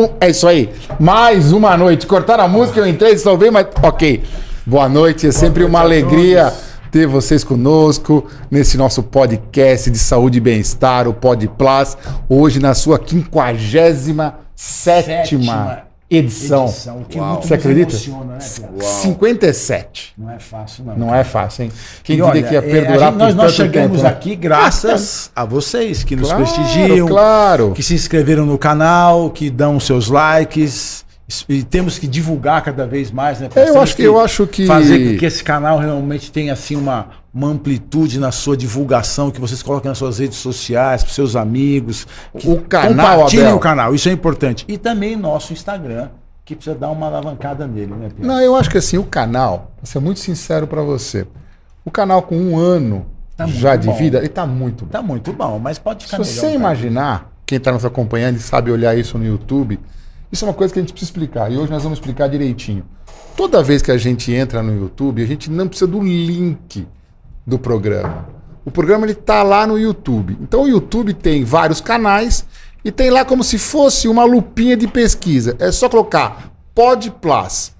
um. É isso aí. Mais uma noite. Cortaram a música, eu entrei, salvei, mas. Ok. Boa noite, é sempre uma alegria ter vocês conosco nesse nosso podcast de saúde e bem-estar, o Pod Plus. Hoje na sua 57 sétima edição. edição, o que Uau. muito Você acredita? emociona, né, Pedro? 57. Não é fácil, não. Não é fácil, hein? Quem E olha, que ia é, perdurar gente- nós, por nós tanto chegamos tempo, né? aqui graças a vocês que nos Claro, prestigiam, claro. que se inscreveram no canal, que dão seus likes. E temos que divulgar cada vez mais, né? É, eu acho que- eu acho que- fazer com que esse canal realmente tenha assim uma, uma amplitude na sua divulgação, que vocês coloquem nas suas redes sociais, para seus amigos. O canal, compartilhem Abel. o canal, isso é importante. E também nosso Instagram, que precisa dar uma alavancada nele, né, Pedro? Não, eu acho que assim, o canal, vou ser muito sincero pra você. O canal com um ano Tá já de bom. vida, ele tá muito bom. Tá muito bom, mas pode Se ficar melhor. você cara. imaginar, quem está nos acompanhando e sabe olhar isso no YouTube, isso é uma coisa que a gente precisa explicar. E hoje nós vamos explicar direitinho. Toda vez que a gente entra no YouTube, a gente não precisa do link do programa. O programa ele tá lá no YouTube. Então o YouTube tem vários canais e tem lá como se fosse uma lupinha de pesquisa. É só colocar Pod Plus.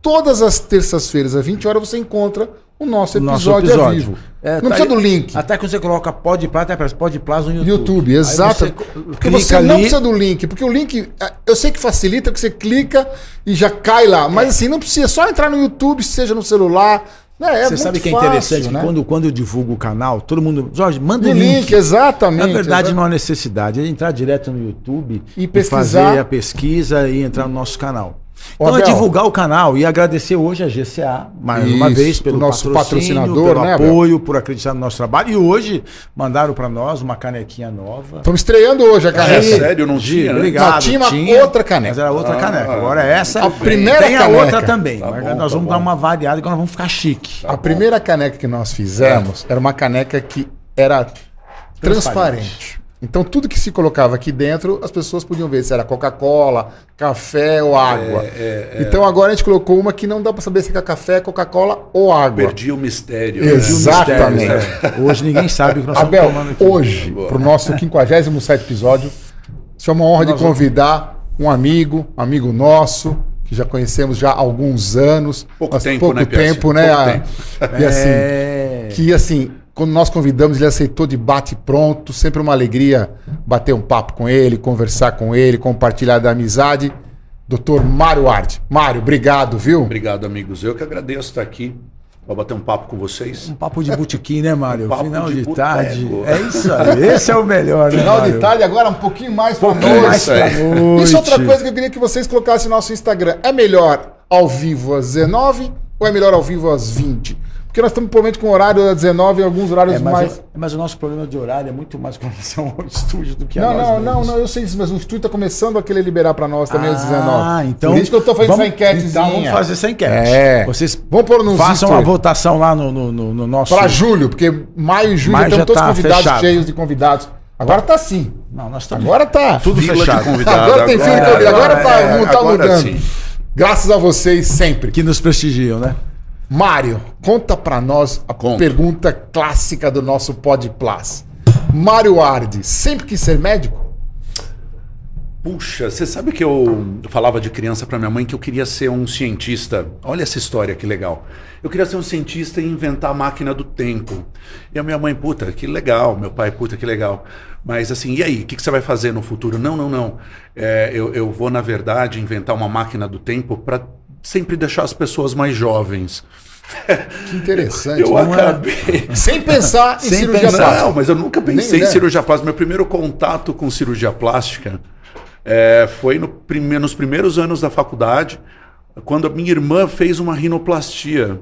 Todas as terças-feiras, às 20 horas, você encontra o nosso episódio, nosso episódio. ao vivo. É, não tá precisa aí- do link. Até quando você coloca Pod Plus, até aparece Pod Plus no YouTube. YouTube, exato. você Porque você não ali, precisa do link, porque o link, é, eu sei que facilita, que você clica e já cai lá, mas assim, não precisa, é só entrar no YouTube, seja no celular, né? É Você sabe que é fácil, interessante? né? Que quando, quando eu divulgo o canal, todo mundo. Jorge, manda O o link, link. exatamente. Na verdade, exato. não há necessidade. É entrar direto no YouTube E pesquisar. fazer a pesquisa e entrar no nosso canal. Ô, Então é Abel. divulgar o canal e agradecer hoje a GCA, mais uma Isso, vez, pelo nosso patrocinador, pelo né, Abel? apoio, por acreditar no nosso trabalho. E hoje mandaram para nós uma canequinha nova. Estamos estreando hoje a É caneca. sério, não tinha, né? obrigado. Não, tinha uma outra caneca. Mas era outra Ah, caneca. Agora é essa. A primeira Tem a caneca. outra também. Tá bom, nós tá vamos bom. dar uma variada agora vamos ficar chique. A primeira caneca que nós fizemos era uma caneca que era transparente. Então tudo que se colocava aqui dentro, as pessoas podiam ver se era Coca-Cola, café ou água. é, Então agora a gente colocou uma que não dá para saber se é café, Coca-Cola ou água. Perdi o mistério. Né? Exatamente. Mistério, né? Hoje ninguém sabe o que nós Abel, estamos tomando aqui. hoje, para o nosso 57 episódio, isso é uma honra de Nós vamos- convidar um amigo, amigo nosso, que já conhecemos já há alguns anos. Pouco Mas tempo, pouco né, tempo, né? Pouco a- tempo. E assim, É... que assim, quando nós convidamos, ele aceitou de bate pronto, sempre uma alegria bater um papo com ele, conversar com ele, compartilhar da amizade. Doutor Mário Arte. Mário, obrigado, viu? Obrigado, amigos. Eu que agradeço estar aqui para bater um papo com vocês. Um papo de botequim, né, Mário? Um papo Final de de, tarde. É isso aí. Esse é o melhor, né, Final Mário? de tarde, agora um pouquinho mais para noite. mais pra Isso noite. Isso é outra coisa que eu queria que vocês colocassem no nosso Instagram. É melhor ao vivo às 19 ou é melhor ao vivo às 20? Porque nós estamos provavelmente com horário às 19 e alguns horários É, mas, mais. é- mas o nosso problema de horário é muito mais com relação ao estúdio do que a Não, nós não, não, mesmos. não, eu sei disso, mas o estúdio está começando a querer liberar para nós também às 19. Ah, então. Por isso que eu estou fazendo vamos, essa enquetezinha. Então vamos fazer essa enquete. É. Vocês Vamos pôr nos façam a votação lá no, no, no- no nosso. Para julho, porque maio e julho Maio estamos todos tá convidados, fechado. cheios de convidados. Agora tá sim. Não, nós estamos. Agora tá. Tudo Fila fechado. de convidado. Agora tem fila de agora- convidado. Agora tá, é, não tá agora mudando. sim. Graças a vocês sempre. Que nos prestigiam, né? Mário, conta pra nós a Conto. pergunta clássica do nosso Pod Plus. Mário Ardi, sempre quis ser médico? Puxa, você sabe que eu falava de criança para minha mãe que eu queria ser um cientista. Olha essa história que legal. Eu queria ser um cientista e inventar a máquina do tempo. E a minha mãe, puta, que legal. Meu pai, puta, que legal. Mas assim, e aí? O que, que você vai fazer no futuro? Não, não, não. É, eu, eu vou, na verdade, inventar uma máquina do tempo para sempre deixar as pessoas mais jovens. Que interessante. Eu não é? acabei. Sem pensar em Sem cirurgia pensar. plástica. Não, mas eu nunca pensei Nem, em né? cirurgia plástica. Meu primeiro contato com cirurgia plástica é, foi no prime- nos primeiros anos da faculdade, quando a minha irmã fez uma rinoplastia.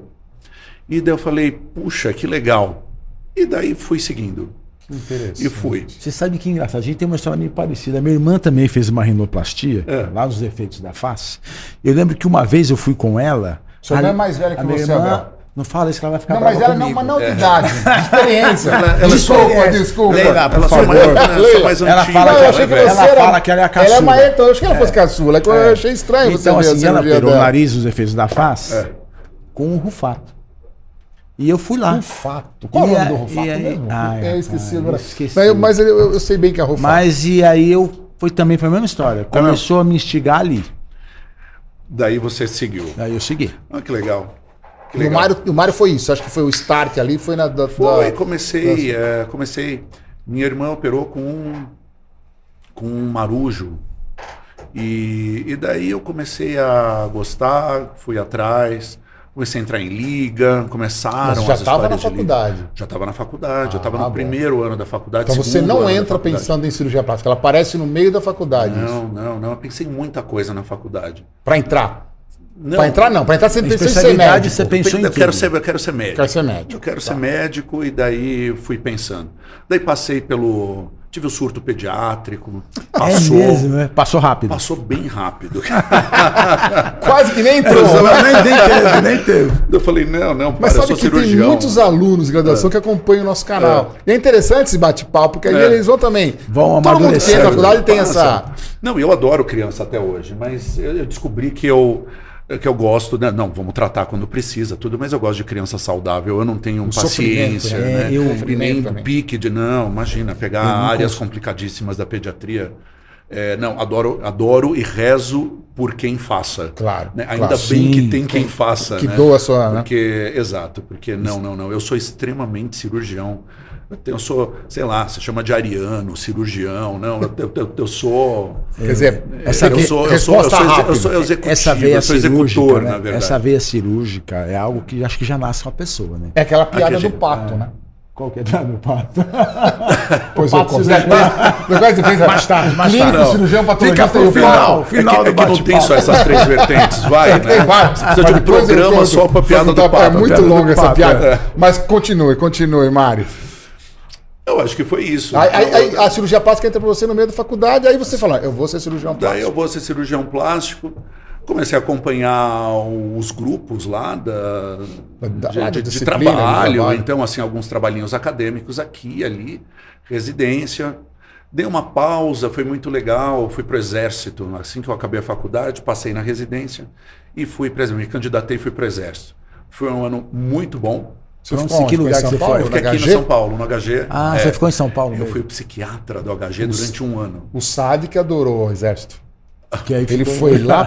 E daí eu falei, puxa, que legal. E daí fui seguindo. Interessante. E fui. Você sabe que engraçado, a gente tem uma história meio parecida. Minha irmã também fez uma rinoplastia, É. lá nos efeitos da face. Eu lembro que uma vez eu fui com ela. Sua irmã é mais velha que a minha você, irmã- Abel. Não fala isso que ela vai ficar Não, mas brava ela não, comigo. não de idade, de experiência. ela- desculpa, experiência. desculpa. Leila, por Ela sou favor. mais, ela mais ela fala Não, que ela que é você Ela era... fala que ela é a Ela é caçula. mais... Então, eu achei que ela fosse caçula. Eu achei estranho você Então, ver a assim, ela operou o nariz, os efeitos da face, É. com um rufato. E eu fui lá. Rufato. Qual E é o a- nome do Rufato aí- mesmo? Eu esqueci agora. esqueci. Mas, eu- mas eu, eu sei bem que é Rufato. Mas e aí eu foi também foi a mesma história. Começou a me instigar ali. Daí você seguiu. Aí eu segui. Ah, que legal. Que E o legal. Mário, o Mário foi isso, acho que foi o start ali, foi na da, Foi, da- comecei, é, comecei. Minha irmã operou com um, com um marujo. E, e daí eu comecei a gostar, fui atrás, comecei a entrar em liga, começaram Mas já as estava na histórias de liga. faculdade. Já estava na faculdade, já estava Ah, no bom. primeiro ano da faculdade. Então você não entra pensando em cirurgia plástica, ela aparece no meio da faculdade. Não, não, não. Eu pensei em muita coisa na faculdade. Para entrar. Não, Para entrar não, para entrar você pensou em ser médico. você pensou em eu quero tudo. ser, eu quero ser médico. Quero ser médico. Eu quero ser médico e daí fui pensando. Daí passei pelo. Tive o surto pediátrico. Passou. É mesmo, né? Passou rápido. Passou bem rápido. Quase que nem entrou. nem, nem teve, nem teve. eu falei, não, não, para, Mas eu sabe sou que tem cirurgião. muitos alunos de graduação que acompanham o nosso canal. E é interessante esse bate-papo, porque aí É. eles vão também. Vão Todo mundo que entra na faculdade tem essa. Não, eu adoro criança até hoje, mas eu descobri que eu que eu gosto, né? Não, vamos tratar quando precisa, tudo, mas eu gosto de criança saudável. Eu não tenho paciência, sofrimento, né? né? Eu- e nem também. pique de não, imagina pegar áreas complicadíssimas da pediatria. É, não, adoro, adoro e rezo por quem faça. Claro, né? Ainda claro. bem que Sim, tem quem faça, que né? doa a sua, né? Porque, exato, porque não, não, não. Eu sou extremamente cirurgião. Eu, sou, sei lá, se chama de ariano, cirurgião, não. Eu, eu, eu- sou. Quer dizer, Essa eu, sou, eu, sou, eu, resposta sou, eu executivo, Essa veia eu sou cirúrgica, executor, né? na verdade. Essa veia cirúrgica é algo que acho que já nasce com a pessoa, né? É aquela piada Aquele- do pato, né? Qual que é a do pato? Pois pato eu cirurgião. Depois você fez Mais tarde, mais Clínico, tarde. cirurgião, patologista Fica pro e o final. pato. final é que, do é que não tem só essas três vertentes, vai, né? Tem vários. Precisa de um programa só pra piada do É pato. muito piada do longa essa piada. é. Mas continue, continue, Mário. Eu acho que foi isso. Aí, aí- a cirurgia plástica entra pra você no meio da faculdade, aí você fala, eu vou ser cirurgião Daí plástico. eu vou ser cirurgião plástico. Comecei a acompanhar os grupos lá da, Da- de, lá de- de trabalho, trabalho. então assim alguns trabalhinhos acadêmicos aqui ali, residência. Dei uma pausa, foi muito legal. Fui para o exército assim que eu acabei a faculdade, passei na residência e fui para me candidatei e fui para o exército. Foi um ano muito bom. Você ficou onde? Que em lugar São que você Paulo, foi? Eu fiquei no aqui no HG? São Paulo, no HG. Ah, É, você ficou em São Paulo Eu mesmo. fui psiquiatra do HG durante um ano. O Sade que adorou o exército. Ele foi lá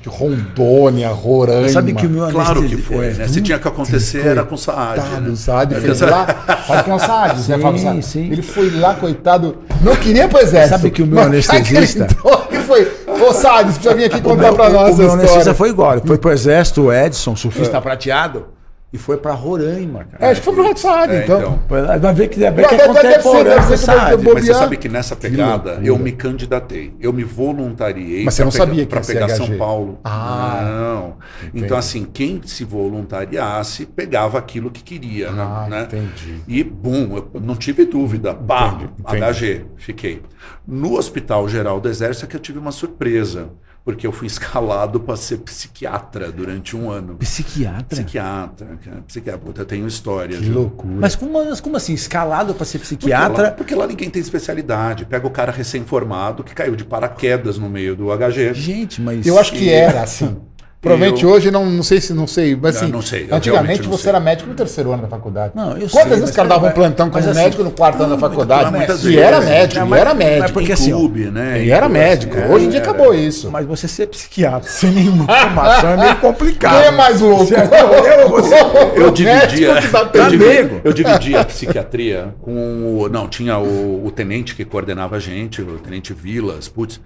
que Rondônia, Roraima. Sabe que o meu Claro que foi, é, né? Se tinha que acontecer, era com Saad. Coitado, Né? o Saad É, que- lá. Sabe é o Saad? Fábio Saad. sim. Ele foi lá, coitado. Não queria pro exército. Sabe que o meu ele anestesista- entrou e foi. Ô, Saad, você precisa vir aqui O contar pra nós o meu anestesista foi igual. Ele foi pro exército, o Edson, surfista prateado, e foi pra Roraima, cara. É, acho que foi pro Saad, É, então. então. Vai ver que, deve- deve ser, deve ser você que deve ter sabe. bo- Mas você bobear. sabe que nessa pegada eu me candidatei, eu me voluntariei Mas você não pra sabia que para pegar? São Paulo. Ah, não. Então assim, quem se voluntariasse pegava aquilo que queria, Ah, né? entendi. E bum, eu não tive dúvida, pá, Entendi, entendi. HG, fiquei. No Hospital Geral do Exército é que eu tive uma surpresa, porque eu fui escalado para ser psiquiatra durante um ano. Psiquiatra? Psiquiatra, cara, psiquiatra, puta, eu tenho histórias. Que viu? loucura. Mas como, mas como assim? Escalado pra ser Porque lá, psiquiatra? porque lá ninguém tem especialidade. Pega o cara recém-formado que caiu de paraquedas no meio do HG. Gente, mas. Eu acho que era assim. Provavelmente Eu- hoje, não, não sei se não sei, mas Eu assim, não sei, antigamente não você sei. era médico no terceiro ano da faculdade. Não, eu Quantas sei, vezes mas os caras davam mas- plantão como mas assim, médico no quarto ano da faculdade? muitas E vezes. era médico, Não, e mas- era mas médico. porque em assim, clube, né? E era médico. assim, Hoje em dia era- acabou isso. Mas você ser psiquiatra sem nenhuma formação é meio complicado. Quem é mais louco? Você é eu ou você? Eu O dividia, médico que dá eu, dividia, eu dividia a psiquiatria com o. Não, tinha o, o tenente que coordenava a gente, o tenente Vilas, putz,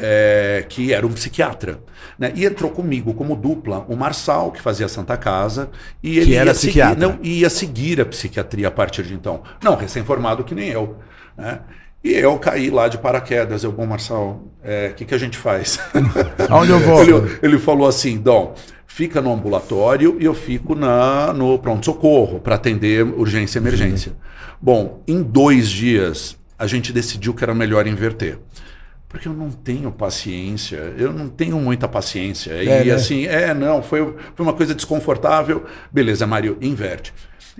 é, que era um psiquiatra. Né? E entrou comigo como dupla o Marçal, que fazia a Santa Casa, e ele era ia, seguir, psiquiatra. não, ia seguir a psiquiatria a partir de então. Não, recém-formado que nem eu. Né? E eu caí lá de paraquedas. Eu, bom, Marçal, o que, que a gente faz? Aonde eu vou? Ele, ele falou assim, Dom, fica no ambulatório e eu fico na, no pronto-socorro para atender urgência e emergência. Bom, em dois dias a gente decidiu que era melhor inverter. Porque eu não tenho paciência, eu não tenho muita paciência. É, e né? assim, é, não, foi, foi uma coisa desconfortável. Beleza, Mário, inverte.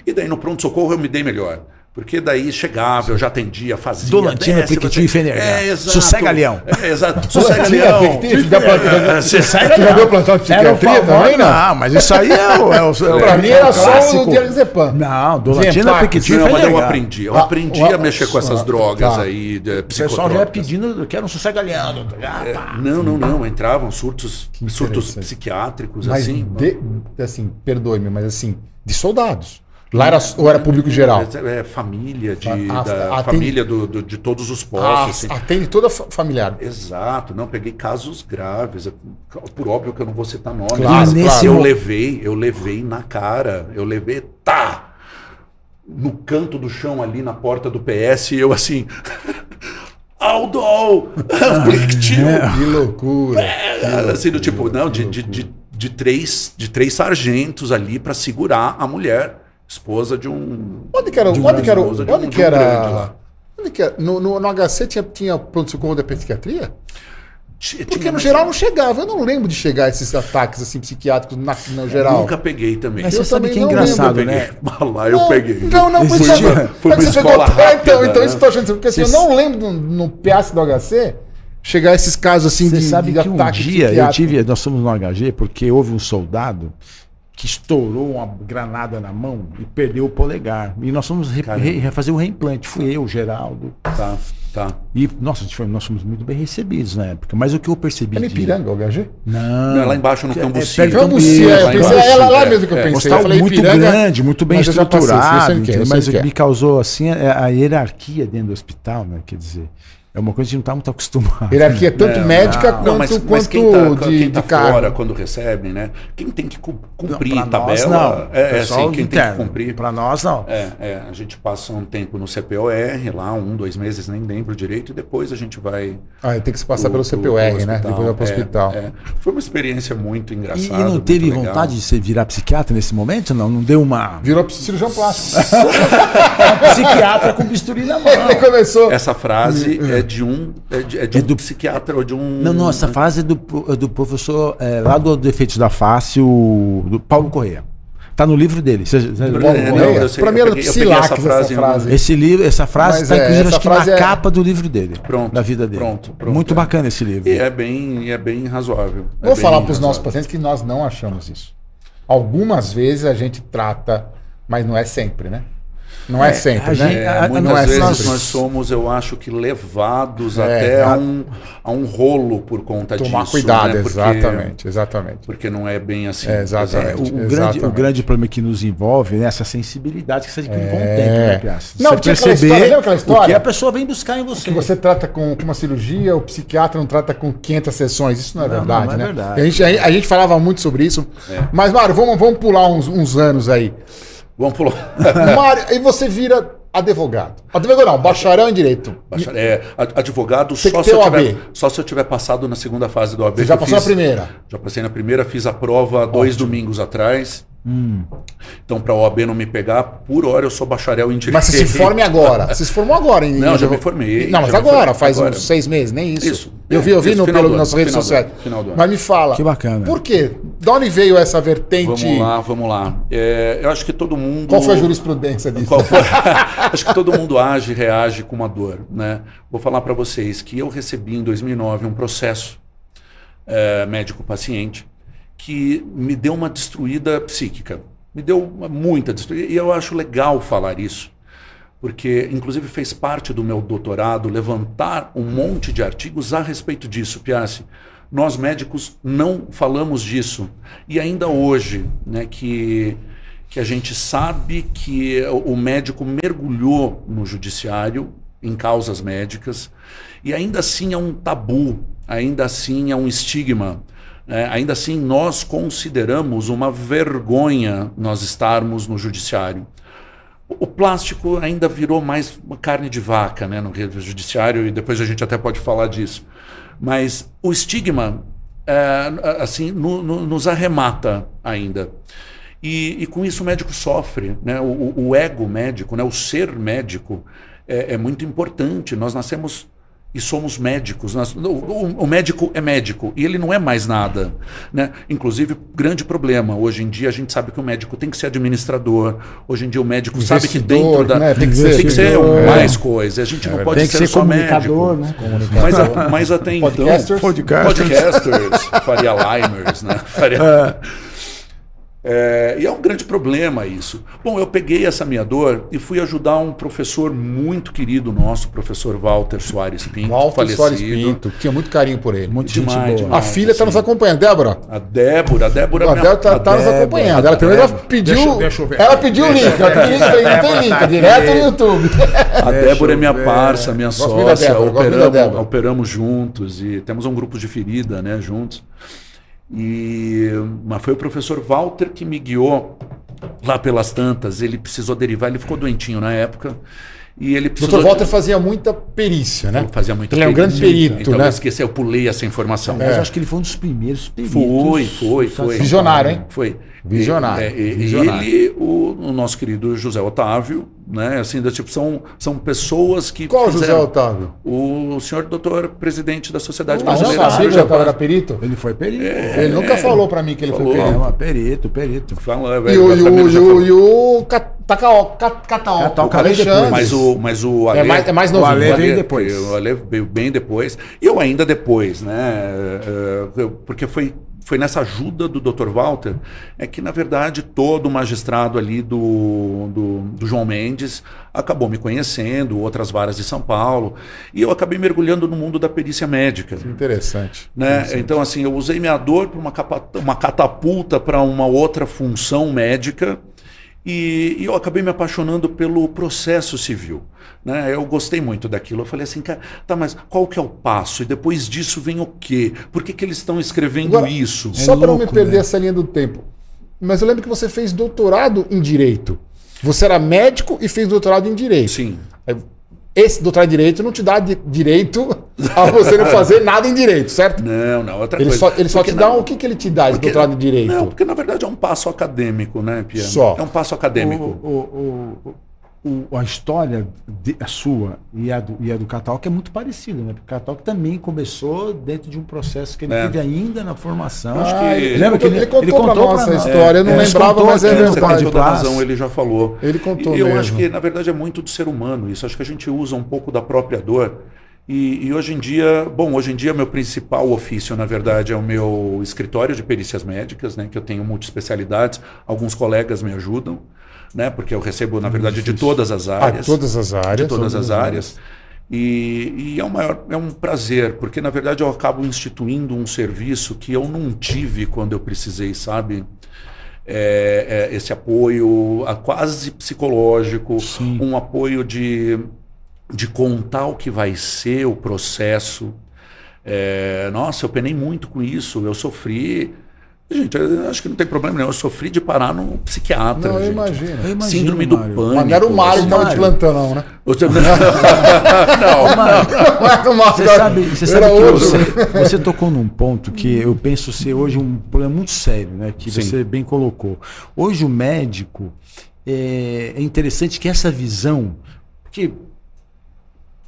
E daí no pronto-socorro eu me dei melhor. Porque daí chegava, eu já atendia, fazia. Dolantina, Piquetinho e Fenergan. É, exato. Sossega Leão. É, exato. Sossega Leão. Já plantão- Você- Você já viu plantão de psiquiatria também, não? Não, mas isso aí é o. É o, é Pra mim era só o Diazepam. Não, Dolantina, Zempax. Piquetinho e Não, mas eu aprendi. Eu Ah, aprendi ah, a mexer com essas ah, drogas tá. aí, O pessoal já é psicotrópicas. pedindo, quero um sossega Leão. Ah, pá. Não, não, não. Entravam surtos, surtos psiquiátricos, Mas, assim. de- assim, perdoe-me, mas assim, de soldados. Lá era, ou era público geral? É, é família, de, Ah, da ah, família do, do- de todos os Ah, postos. assim. atende toda a fa- familiar. Exato, não, peguei casos graves. é, Por óbvio que eu não vou citar nomes. Claro, mas claro. Eu levei, eu levei na cara. Eu levei, tá! No canto do chão ali na porta do PS, eu assim. Aldo! Pliktio! Que loucura. É, assim, do tipo, não, de, de, de, de três, de três sargentos ali para segurar a mulher, esposa de um. Onde que era? um- Onde que era? um- Onde de que um lá. era? Onde que era? No, no, no HC tinha, tinha pronto-socorro da psiquiatria? Porque no geral não chegava. Eu não lembro de chegar esses ataques assim psiquiátricos na, no geral. Nunca peguei também. Mas Eu você sabe também que é engraçado, Peguei. né? Mas lá eu não, peguei. Não, não, uma- sabe- mas uma pegou- escola É, então, rápida, então né? isso que eu tô achando. Porque assim, eu Você- não lembro no, no PS do HC chegar esses casos assim Você de, sabe de que um ataque dia eu tive, nós fomos no HG porque houve um soldado que estourou uma granada na mão e perdeu o polegar. E nós fomos re, Caramba. re- refazer o reimplante. Fui eu, Geraldo. Tá, tá. E, nossa, a gente foi- nós fomos muito bem recebidos na época. Mas o que eu percebi. É de- Ipiranga, o HG? Não. Não, é lá embaixo no É- Cambuci. é do Cambuci, é, eu lá pensei, é lá, lá é, mesmo que eu é. pensei. Hospital eu falei muito Ipiranga, grande, muito bem mas passei, estruturado. eu sei o que é, sei mas o que é. me causou assim a, a hierarquia dentro do hospital, né? Quer dizer, é uma coisa que a gente não está muito acostumado. Hierarquia é tanto Não, médica não. quanto, Não, mas, mas quanto quem tá, de, quem tá de cargo. fora quando recebe, né? Quem tem que cu- cumprir Não, pra nós, tabela. não. É, é assim, quem tem interno. que cumprir. Para nós, não. É, é, a gente passa um tempo no CPOR, lá, um, dois meses, nem lembro direito, e depois a gente vai. Ah, tem que se passar pro- pelo pro- CPUR, pro né? Depois vai pro É, hospital. é. Foi uma experiência muito E, engraçada. e não muito teve legal. vontade de você virar psiquiatra nesse momento? Não, não deu uma. Virou cirurgião plástico. psiquiatra com bisturi na mão. Ele começou. Essa frase é de um, é de, é de É um do- psiquiatra ou de um. Não, não, essa frase é do, é do professor é, lá do Defeitos da Face, o do Paulo Correia. Tá no livro dele. Você- você- É, Paulo não, Correia. sei, Pra mim era Psilax essa essa frase frase. em algum- Esse livro, essa frase está é, inclusive essa acho que frase na é- capa do livro dele. Pronto, Da vida dele. pronto, pronto, Muito é. bacana esse livro. E é bem, é bem razoável. É Vou bem falar para os nossos pacientes que nós não achamos isso. Algumas vezes a gente trata, mas não é sempre, né? Não é, É, sempre, a né? gente- É, muitas não é vezes sempre. nós somos, eu acho que levados É, até a- um, a um rolo por conta Tomar disso. cuidado, né? Porque- exatamente, exatamente. Porque não é bem assim. É, exatamente. É, o, o grande, Exatamente. o grande problema que nos envolve né, essa sensibilidade que você adquire com o É. tempo, né, Piazza? Não, Você aquela história, lembra aquela o que história? a pessoa vem buscar em você. Que você trata com, com uma cirurgia, o psiquiatra não trata com 500 sessões. Isso não é Não, verdade, não é né? verdade. A, gente, a, a gente falava muito sobre isso. É. Mas, Mário, vamos, vamos pular uns, uns anos aí. Vamos pular. Mário, aí você vira advogado. Advogado não, bacharel em direito. Bachar- É, ad- advogado Tem só se, eu OAB. tiver, só se eu tiver passado na segunda fase do AB. Você já passou na fiz- primeira. Já passei na primeira, fiz a prova dois domingos atrás. Hum. Então, para a OAB não me pegar, por hora eu sou bacharel em direito. Mas você se forme agora. Você se formou agora em Não, já me formei, Não, mas agora, formei, faz agora. uns seis meses, nem isso. Isso, Eu vi, eu vi isso, no, pelo, do nas redes sociais. ano, final do ano. Mas me fala. Que bacana. Por quê? De onde veio essa vertente? Vamos lá, vamos lá. É, eu acho que todo mundo. Qual foi a jurisprudência disso? Qual foi? Acho que todo mundo age, reage com uma dor, né? Vou falar para vocês que eu recebi em 2009 um processo é, médico-paciente que me deu uma destruída psíquica, me deu uma- muita destruída e eu acho legal falar isso, porque inclusive fez parte do meu doutorado levantar um monte de artigos a respeito disso, Piassi. Nós médicos não falamos disso e ainda hoje, né, que que a gente sabe que o médico mergulhou no judiciário em causas médicas e ainda assim é um tabu, ainda assim é um estigma. Né? ainda assim, nós consideramos uma vergonha nós estarmos no judiciário. O plástico ainda virou mais uma carne de vaca né, no judiciário, e depois a gente até pode falar disso. Mas o estigma é, assim no- no- nos arremata ainda. E, e com isso o médico sofre. Né? O, o- o ego médico, né? o ser médico, é, é muito importante. Nós nascemos e somos médicos. Nós, o, o, médico é médico e ele não é mais nada. Né? Inclusive, grande problema. Hoje em dia a gente sabe que o médico tem que ser administrador. Hoje em dia o médico Investidor, sabe que dentro da. Né? Tem que ser, tem que ser mais coisa. A gente não é, pode ser, ser, só médico. Né? Mas, a, mas até então. Podcasters. Podcasters. Faria Limers, né? Faria... É. É, e é um grande problema isso. Bom, eu peguei essa minha dor e fui ajudar um professor muito querido nosso, professor Walter Soares Pinto, Walter falecido. Soares Pinto, tinha muito carinho por ele. Muito demais, demais, A filha está nos acompanhando, Débora. A Débora, a Débora. A Débora está tá nos acompanhando. Ela primeiro pediu, deixa, deixa eu ver. ela pediu o link. Ela pediu link, não tem link, direto no YouTube. A Débora é minha parça, minha sócia. Operamos, operamos juntos e temos um grupo de ferida, né, juntos. E, mas foi o professor Walter que me guiou lá pelas tantas. Ele precisou derivar, ele ficou doentinho na época. E ele precisou... Dr. Walter fazia muita perícia, né? Fazia muita ele perícia. é um grande perito, então, né? Eu esqueci, eu pulei essa informação. Mas eu acho que ele foi um dos primeiros peritos. Foi, foi, foi. Visionário, hein? Foi. Visionário. E, é, Visionário. ele, o, o, nosso querido José Otávio, né? Assim, da, tipo, são, são pessoas que. Qual José Otávio? O senhor doutor presidente da Sociedade Não, Brasileira. Não José era perito? Ele foi perito. É, ele nunca falou para mim que ele falou. foi perito. É, perito, perito. Fala, e, o, e, o, e o Cataó, Cataó, Alexandre. Mas o, mas o Ale, é mais, é mais novinho. O Ale veio depois. O Ale veio bem depois. E eu ainda depois, né? É, porque foi foi nessa ajuda do Dr. Walter é que, na verdade, todo o magistrado ali do, do, do, João Mendes acabou me conhecendo, outras varas de São Paulo, e eu acabei mergulhando no mundo da perícia médica. Interessante. Né? Interessante. Então, assim, eu usei minha dor para uma, uma catapulta para uma outra função médica, e, e eu acabei me apaixonando pelo processo civil. Né? Eu gostei muito daquilo. Eu falei assim, cara, tá, mas qual que é o passo? E depois disso vem o quê? Por que, que eles estão escrevendo Agora, isso? Só é para não me perder né? essa linha do tempo. Mas eu lembro que você fez doutorado em Direito. Você era médico e fez doutorado em Direito. Sim. Esse doutorado em Direito não te dá direito a você não fazer nada em Direito, certo? Não, não. Outra ele coisa. Só, ele só te dá. O que, que ele te dá, esse doutorado em Direito? Não, porque na verdade é um passo acadêmico, né, Pia? Só. É um passo acadêmico. O, o, o, o, a história de, a sua e a do, e a do Catalog é muito parecida, né? Porque o Catalog também começou dentro de um processo que ele é. teve ainda na formação. Acho que ah, ele, lembra que ele, ele contou, ele contou pra nossa história, é, eu não é, lembrava, mas é verdade. Toda razão, ele já falou. Ele contou e eu mesmo. acho que, na verdade, é muito do ser humano isso. Acho que a gente usa um pouco da própria dor. E, e, hoje em dia, bom, hoje em dia meu principal ofício, na verdade, é o meu escritório de perícias médicas, né? Que eu tenho multiespecialidades. Alguns colegas me ajudam né? Porque eu recebo, na verdade, de todas as ah, áreas. Ah, todas as áreas. De todas, todas as áreas. E, e, é, um maior, é um prazer, porque na verdade eu acabo instituindo um serviço que eu não tive quando eu precisei, sabe? É, é esse apoio a, quase psicológico, Sim. um apoio de, de contar o que vai ser o processo. É, nossa, eu penei muito com isso, eu sofri Gente, acho que não tem problema nenhum. Eu sofri de parar no psiquiatra. Não, eu imagino. eu imagino. Síndrome do Mário. pânico. Mas não era o Mário que estava te plantando, não, né? Você... não, não, não era o Mário. Você sabe, você sabe que você, você, tocou num ponto que eu penso ser hoje um problema muito sério, né? Que Sim. você bem colocou. Hoje o médico é, é interessante que essa visão. Porque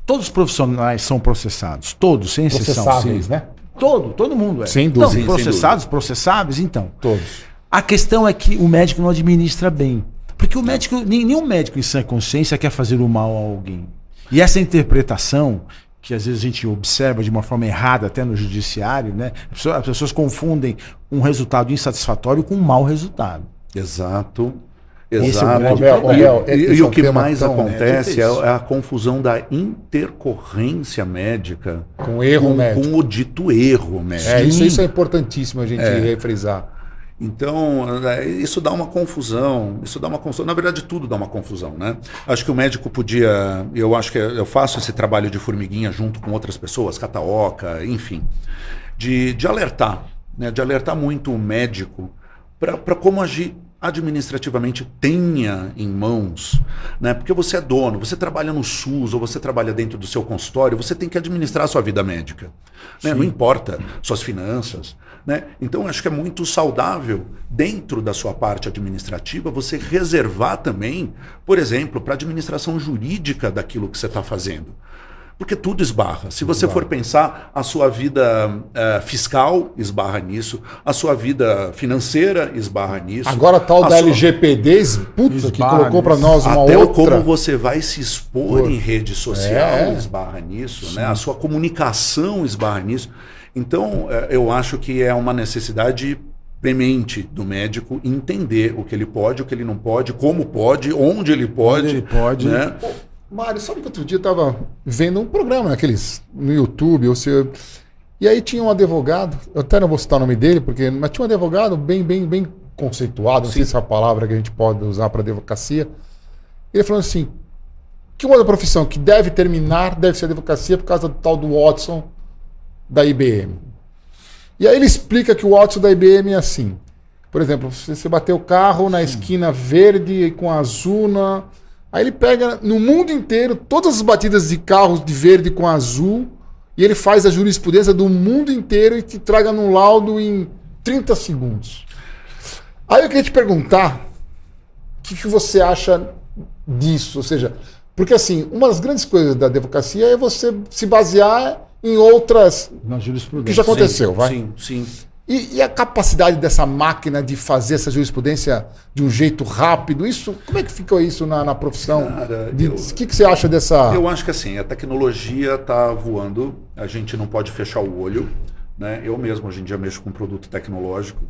todos os profissionais são processados, todos, sem exceção. Processáveis, né? Todo, todo mundo é. Sem dúvida. Então, processados, processáveis, então. Todos. A questão é que o médico não administra bem. Porque o médico, nenhum médico em sã consciência quer fazer o mal a alguém. E essa interpretação, que às vezes a gente observa de uma forma errada até no judiciário, né? As pessoas, as pessoas confundem um resultado insatisfatório com um mau resultado. Exato. Exato. É e, e, e o que mais acontece é, é, a confusão da intercorrência médica com o erro com, médico. Com o dito erro médico. É, isso, isso é importantíssimo a gente é. refrisar. Então, é, isso dá uma confusão, isso dá uma confusão. Na verdade, tudo dá uma confusão, né? Acho que o médico podia. Eu acho que eu faço esse trabalho de formiguinha junto com outras pessoas, cataoca, enfim, de, de alertar, né? De alertar muito o médico para como agir administrativamente tenha em mãos, né? Porque você é dono, você trabalha no SUS ou você trabalha dentro do seu consultório, você tem que administrar a sua vida médica, né? Não importa suas finanças, né? Então acho que é muito saudável dentro da sua parte administrativa você reservar também, por exemplo, para a administração jurídica daquilo que você está fazendo. Porque tudo esbarra. Se você for pensar, a sua vida uh, fiscal esbarra nisso, a sua vida financeira esbarra nisso. Agora tal da sua... LGPD, putz, que colocou para nós uma Até outra. como você vai se expor em rede social é. esbarra nisso, né? A sua comunicação esbarra nisso. Então, uh, eu acho que é uma necessidade premente do médico entender o que ele pode, o que ele não pode, como pode, onde ele pode. Onde ele pode. Né? Mário, sabe que outro dia eu estava vendo um programa naqueles no YouTube, ou seja, e aí tinha um advogado, eu até não vou citar o nome dele, porque mas tinha um advogado bem bem bem conceituado, não Sim. sei se é a palavra que a gente pode usar para advocacia. Ele falou assim: que uma profissão que deve terminar deve ser a advocacia por causa do tal do Watson da IBM. E aí ele explica que o Watson da IBM é assim. Por exemplo, você bateu o carro na esquina verde com azul na Aí ele pega no mundo inteiro todas as batidas de carros de verde com azul e ele faz a jurisprudência do mundo inteiro e te traga no laudo em 30 segundos. Aí eu queria te perguntar o que, que você acha disso? Ou seja, porque assim, uma das grandes coisas da advocacia é você se basear em outras. Na jurisprudência. Que já aconteceu, sim, vai? Sim, sim. E, e, a capacidade dessa máquina de fazer essa jurisprudência de um jeito rápido, isso, como é que ficou isso na, na profissão? O que, que você acha dessa. Eu acho que assim, a tecnologia está voando, a gente não pode fechar o olho. Né? Eu mesmo hoje em dia mexo com produto tecnológico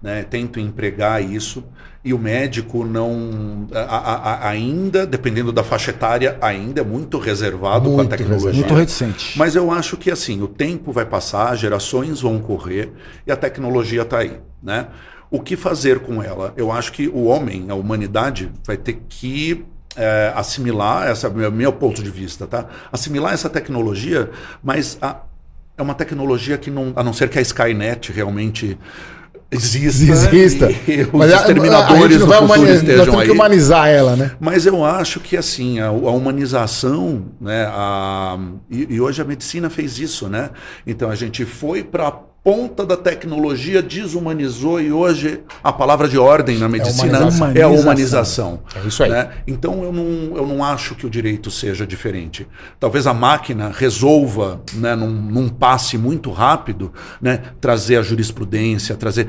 né? Tento empregar isso e o médico não a, a, ainda, dependendo da faixa etária, ainda é muito reservado muito com a tecnologia. Muito reticente. Mas eu acho que assim, o tempo vai passar, gerações vão correr e a tecnologia está aí, né? O que fazer com ela? Eu acho que o homem, a humanidade, vai ter que é, assimilar, essa o meu ponto de vista, tá? Assimilar essa tecnologia, mas a, é uma tecnologia que não, a não ser que a Skynet realmente exista, exista. Os Mas exterminadores a, a, a do futuro estejam aí. que humanizar ela, né? Mas eu acho que assim a, a humanização, né? A, e, e, hoje a medicina fez isso, né? Então a gente foi para ponta da tecnologia desumanizou e hoje a palavra de ordem na medicina é, é a humanização. É isso aí. Né? Então eu não, eu não acho que o direito seja diferente. Talvez a máquina resolva, né, num, num passe muito rápido, né, trazer a jurisprudência, trazer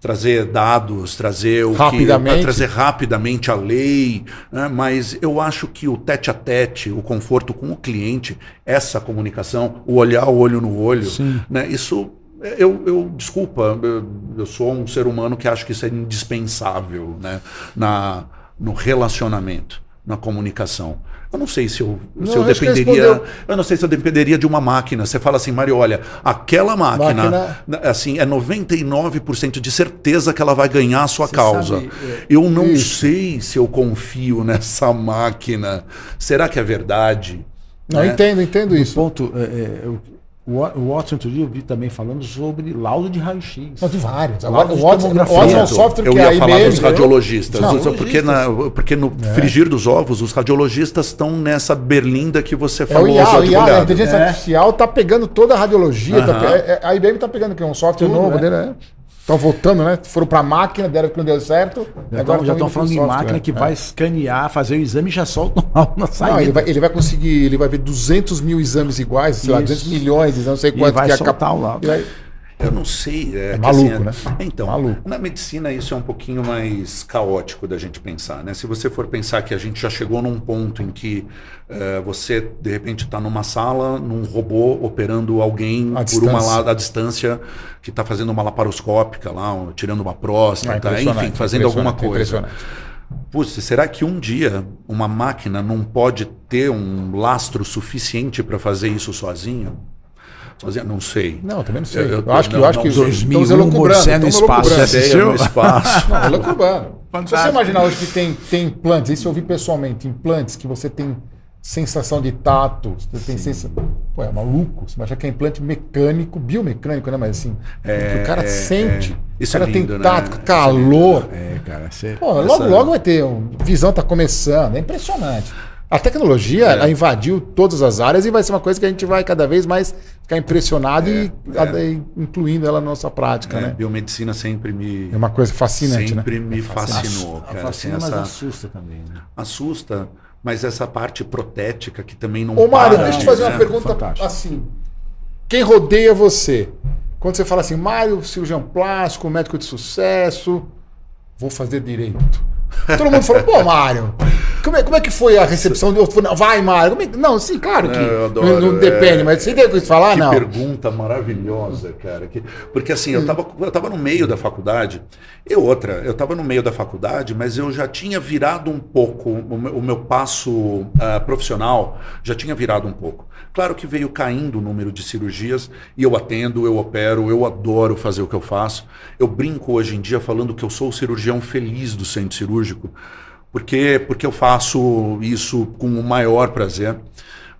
trazer dados, trazer o rapidamente. que trazer rapidamente a lei, né? mas eu acho que o tete a tete, o conforto com o cliente, essa comunicação, o olhar o olho no olho, né? isso eu, eu desculpa, eu, eu, sou um ser humano que acho que isso é indispensável né? Na, no relacionamento, na comunicação. Eu não sei se eu, não, se eu dependeria. Eu não sei se eu dependeria de uma máquina. Você fala assim, Mário, olha, aquela máquina, máquina... assim, é 99% de certeza que ela vai ganhar a sua Você causa. Sabe, é... Eu não Isso. sei se eu confio nessa máquina. Será que é verdade? Não, né? entendo, entendo isso. ponto, é, é, eu o Watson, outro dia, eu vi também falando sobre laudo de raio-x. Não, de vários. Agora, o Watson, Watson é um software eu que ia falar dos radiologistas. Não, porque, na, porque no é. frigir dos ovos, os radiologistas estão nessa berlinda que você falou. É, o IA, o IA, a inteligência é. artificial está pegando toda a radiologia. Uh -huh. tá, é, é, a IBM está pegando aqui um software Tudo, novo dele, né? Estão voltando, né? Foram para a máquina, deram que não deu certo. Já agora já estão falando em máquina que é. vai escanear, fazer o exame e já solta na saída. Não, ele vai, ele vai conseguir, ele vai ver 200 mil exames iguais, sei lá, 200 milhões, não sei quanto e vai que é soltar o laudo. Eu não sei. É, é maluco, assim, né? Então, maluco. na medicina isso é um pouquinho mais caótico da gente pensar, né? Se você for pensar que a gente já chegou num ponto em que uh, você, de repente, está numa sala, num robô operando alguém por distância. uma lá da distância, que está fazendo uma laparoscópica lá, tirando uma próstata, é enfim, fazendo alguma coisa. Putz, será que um dia uma máquina não pode ter um lastro suficiente para fazer isso sozinho? Sozinha? Não sei. Não, também não sei. Eu, eu, eu acho que, eu acho que 2001, estamos no espaço. Assistiu? no espaço. não, elucubrando. Se você imaginar hoje que tem, tem implantes, isso eu vi pessoalmente, implantes que você tem sensação de tato, você tem sensação... Pô, é maluco. Você imagina que é implante mecânico, biomecânico, né? Mas assim, é, o cara é, sente. É. Isso o cara é lindo, tem tato, né? calor. É, cara. Você... Pô, logo, logo vai ter. Um, visão tá começando. É impressionante. A tecnologia é. invadiu todas as áreas e vai ser uma coisa que a gente vai cada vez mais ficar impressionado é, e é. incluindo ela na nossa prática, é, né? Biomedicina sempre me é uma coisa fascinante, sempre né? me fascinou, cara. Fascina, assim, mas essa... assusta também. Né? Assusta, mas essa parte protética que também não. Ô, Mário, deixa eu te fazer né? uma pergunta Fantástico. assim. Quem rodeia você? Quando você fala assim, Mário, cirurgião plástico, médico de sucesso, vou fazer direito. Todo mundo falou, pô, Mário, como é, como é que foi a recepção? De, vai, Mário. É, não, sim, claro que não, adoro, não, depende, é, mas você tem o que falar, que não? pergunta maravilhosa, cara. Que, porque assim, eu estava eu tava no meio da faculdade, e outra, eu estava no meio da faculdade, mas eu já tinha virado um pouco, o meu, o meu passo uh, profissional já tinha virado um pouco. Claro que veio caindo o número de cirurgias, e eu atendo, eu opero, eu adoro fazer o que eu faço. Eu brinco hoje em dia falando que eu sou o cirurgião feliz do centro cirúrgico, porque, porque eu faço isso com o maior prazer.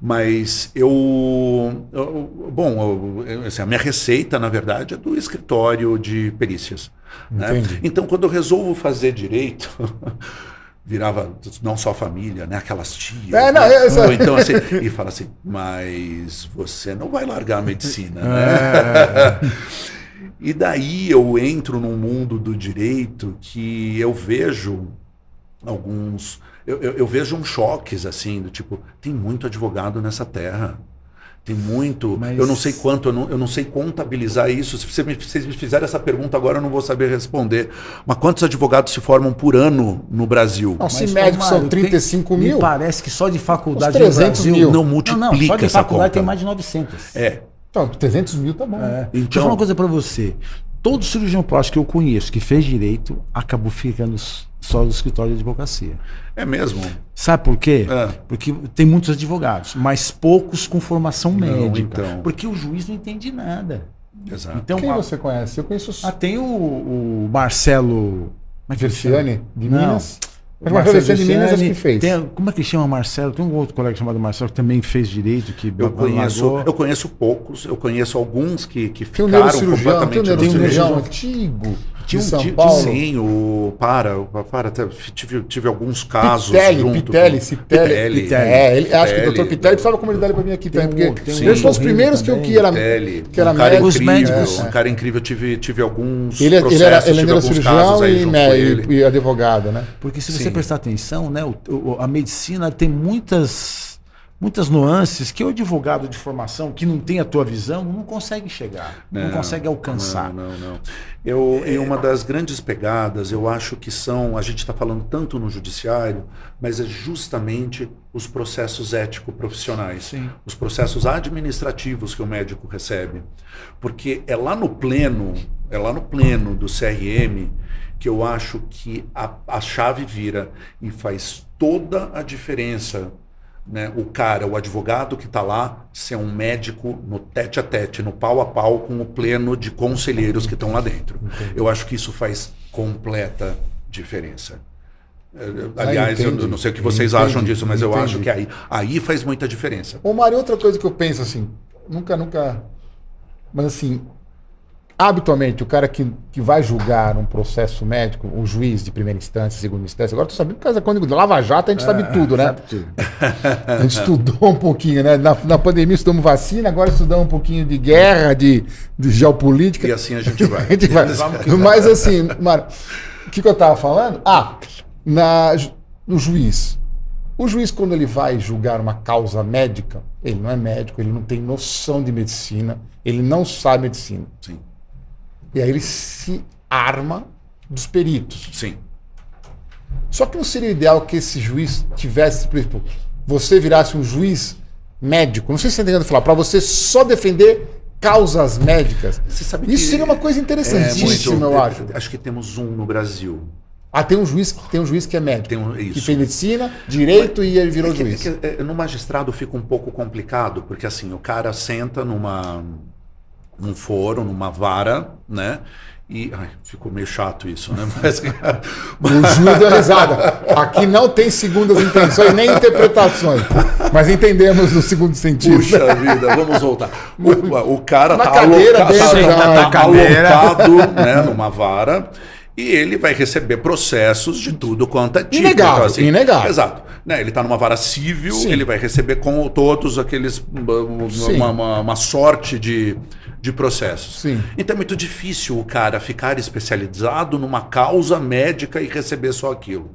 Mas eu. eu bom, eu, assim, a minha receita, na verdade, é do escritório de perícias. Né? Então, quando eu resolvo fazer direito. virava não só família, né? Aquelas tias. É, não, né? Ou então assim, e fala assim, mas você não vai largar a medicina, né? É. e daí eu entro num mundo do direito que eu vejo alguns. Eu, eu, eu, vejo uns choques assim, do tipo, tem muito advogado nessa terra. Tem muito. Mas... Eu não sei quanto, eu não, eu não sei contabilizar isso. Se você me, vocês me fizerem essa pergunta agora, eu não vou saber responder. Mas quantos advogados se formam por ano no Brasil? Não, se médicos são 35 tem, mil. Me parece que só de faculdade. Os 300 mil. Não multiplica. Não, não, só de faculdade tem mais de 900. É. Então, 300 mil tá bom. É. Então, Deixa eu falar uma coisa para você. Todo cirurgião plástico que eu conheço que fez direito acabou ficando só no escritório de advocacia. É mesmo? Sabe por quê? É. Porque tem muitos advogados, mas poucos com formação não, médica. Então. Porque o juiz não entende nada. Exato. Então, Quem a, você conhece? Eu conheço. Ah, tem o, o Marcelo. Versiani, de Minas? Mas Marcelo de Minas acho que fez. Tem, como é que chama Marcelo? Tem um outro colega chamado Marcelo que também fez direito. Que eu, conheço, eu conheço poucos, eu conheço alguns que, que ficaram completamente... Tem um neurocirurgião antigo tinha um São tipo, Paulo. Sim, o para, para tive, tive alguns casos Pitelli, junto. Pitelli, Citelli, Pitelli, Pitelli. É, ele, acho que o doutor Pitelli precisava como ele para mim aqui também, porque sim, eles foram os primeiros que eu que era, Pitelli, que era um cara médico. incrível, é, um cara incrível, tive, tive alguns ele, processos, ele era, ele era cirurgião e, e, e, advogado, né? Porque se você sim. prestar atenção, né, o, o, a medicina tem muitas muitas nuances que o advogado de formação que não tem a tua visão não consegue chegar, não, não consegue alcançar. Não, não, não. Eu, é... uma das grandes pegadas, eu acho que são, a gente está falando tanto no judiciário, mas é justamente os processos ético-profissionais, os processos administrativos que o médico recebe. Porque é lá no pleno, é lá no pleno do CRM que eu acho que a, a chave vira e faz toda a diferença né, o cara, o advogado que está lá, ser um médico no tete a tete, no pau a pau com o pleno de conselheiros que estão lá dentro. Entendi. Eu acho que isso faz completa diferença. É, ah, aliás, ah, eu não sei o que vocês entendi, acham disso, mas entendi. eu acho que aí, aí faz muita diferença. Ô, Mário, outra coisa que eu penso assim, nunca, nunca. Mas assim, habitualmente, o cara que, que vai julgar um processo médico, o juiz de primeira instância, segunda instância, agora tu sabe, por causa quando Lava Jato a gente é, sabe tudo, né? Sabe tudo. a gente estudou um pouquinho, né? Na, na pandemia estudamos vacina, agora estudamos um pouquinho de guerra, de, de geopolítica. E assim a gente vai. a gente vai. Mas assim, Mário, o que, que eu estava falando? Ah, na, no juiz. O juiz, quando ele vai julgar uma causa médica, ele não é médico, ele não tem noção de medicina, ele não sabe medicina. Sim. E aí ele se arma dos peritos. Sim. Só que não seria ideal que esse juiz tivesse, por exemplo, você virasse um juiz médico, não sei se você está entendendo falar, para você só defender causas médicas. Isso seria uma coisa interessantíssima, é muito, eu acho. Acho que temos um no Brasil. Ah, tem um juiz, tem um juiz que é médico. Um, que fez medicina, direito Mas, e ele virou é que, juiz. É que, é, no magistrado fica um pouco complicado, porque assim, o cara senta numa num foro, numa vara, né? E ai, ficou meio chato isso, né? Mas, o Júlio deu risada. Aqui não tem segundas intenções nem interpretações. Mas entendemos o segundo sentido. Puxa vida, vamos voltar. O, o cara Na tá, cadeira aloca, dele, tá, tá alocado né, numa vara e ele vai receber processos de tudo quanto é tipo. Inegável, então, assim, inegável. Exato. Né, ele está numa vara civil, Sim. ele vai receber com todos aqueles. Uma, uma, uma sorte de de processos. Sim. Então é muito difícil o cara ficar especializado numa causa médica e receber só aquilo.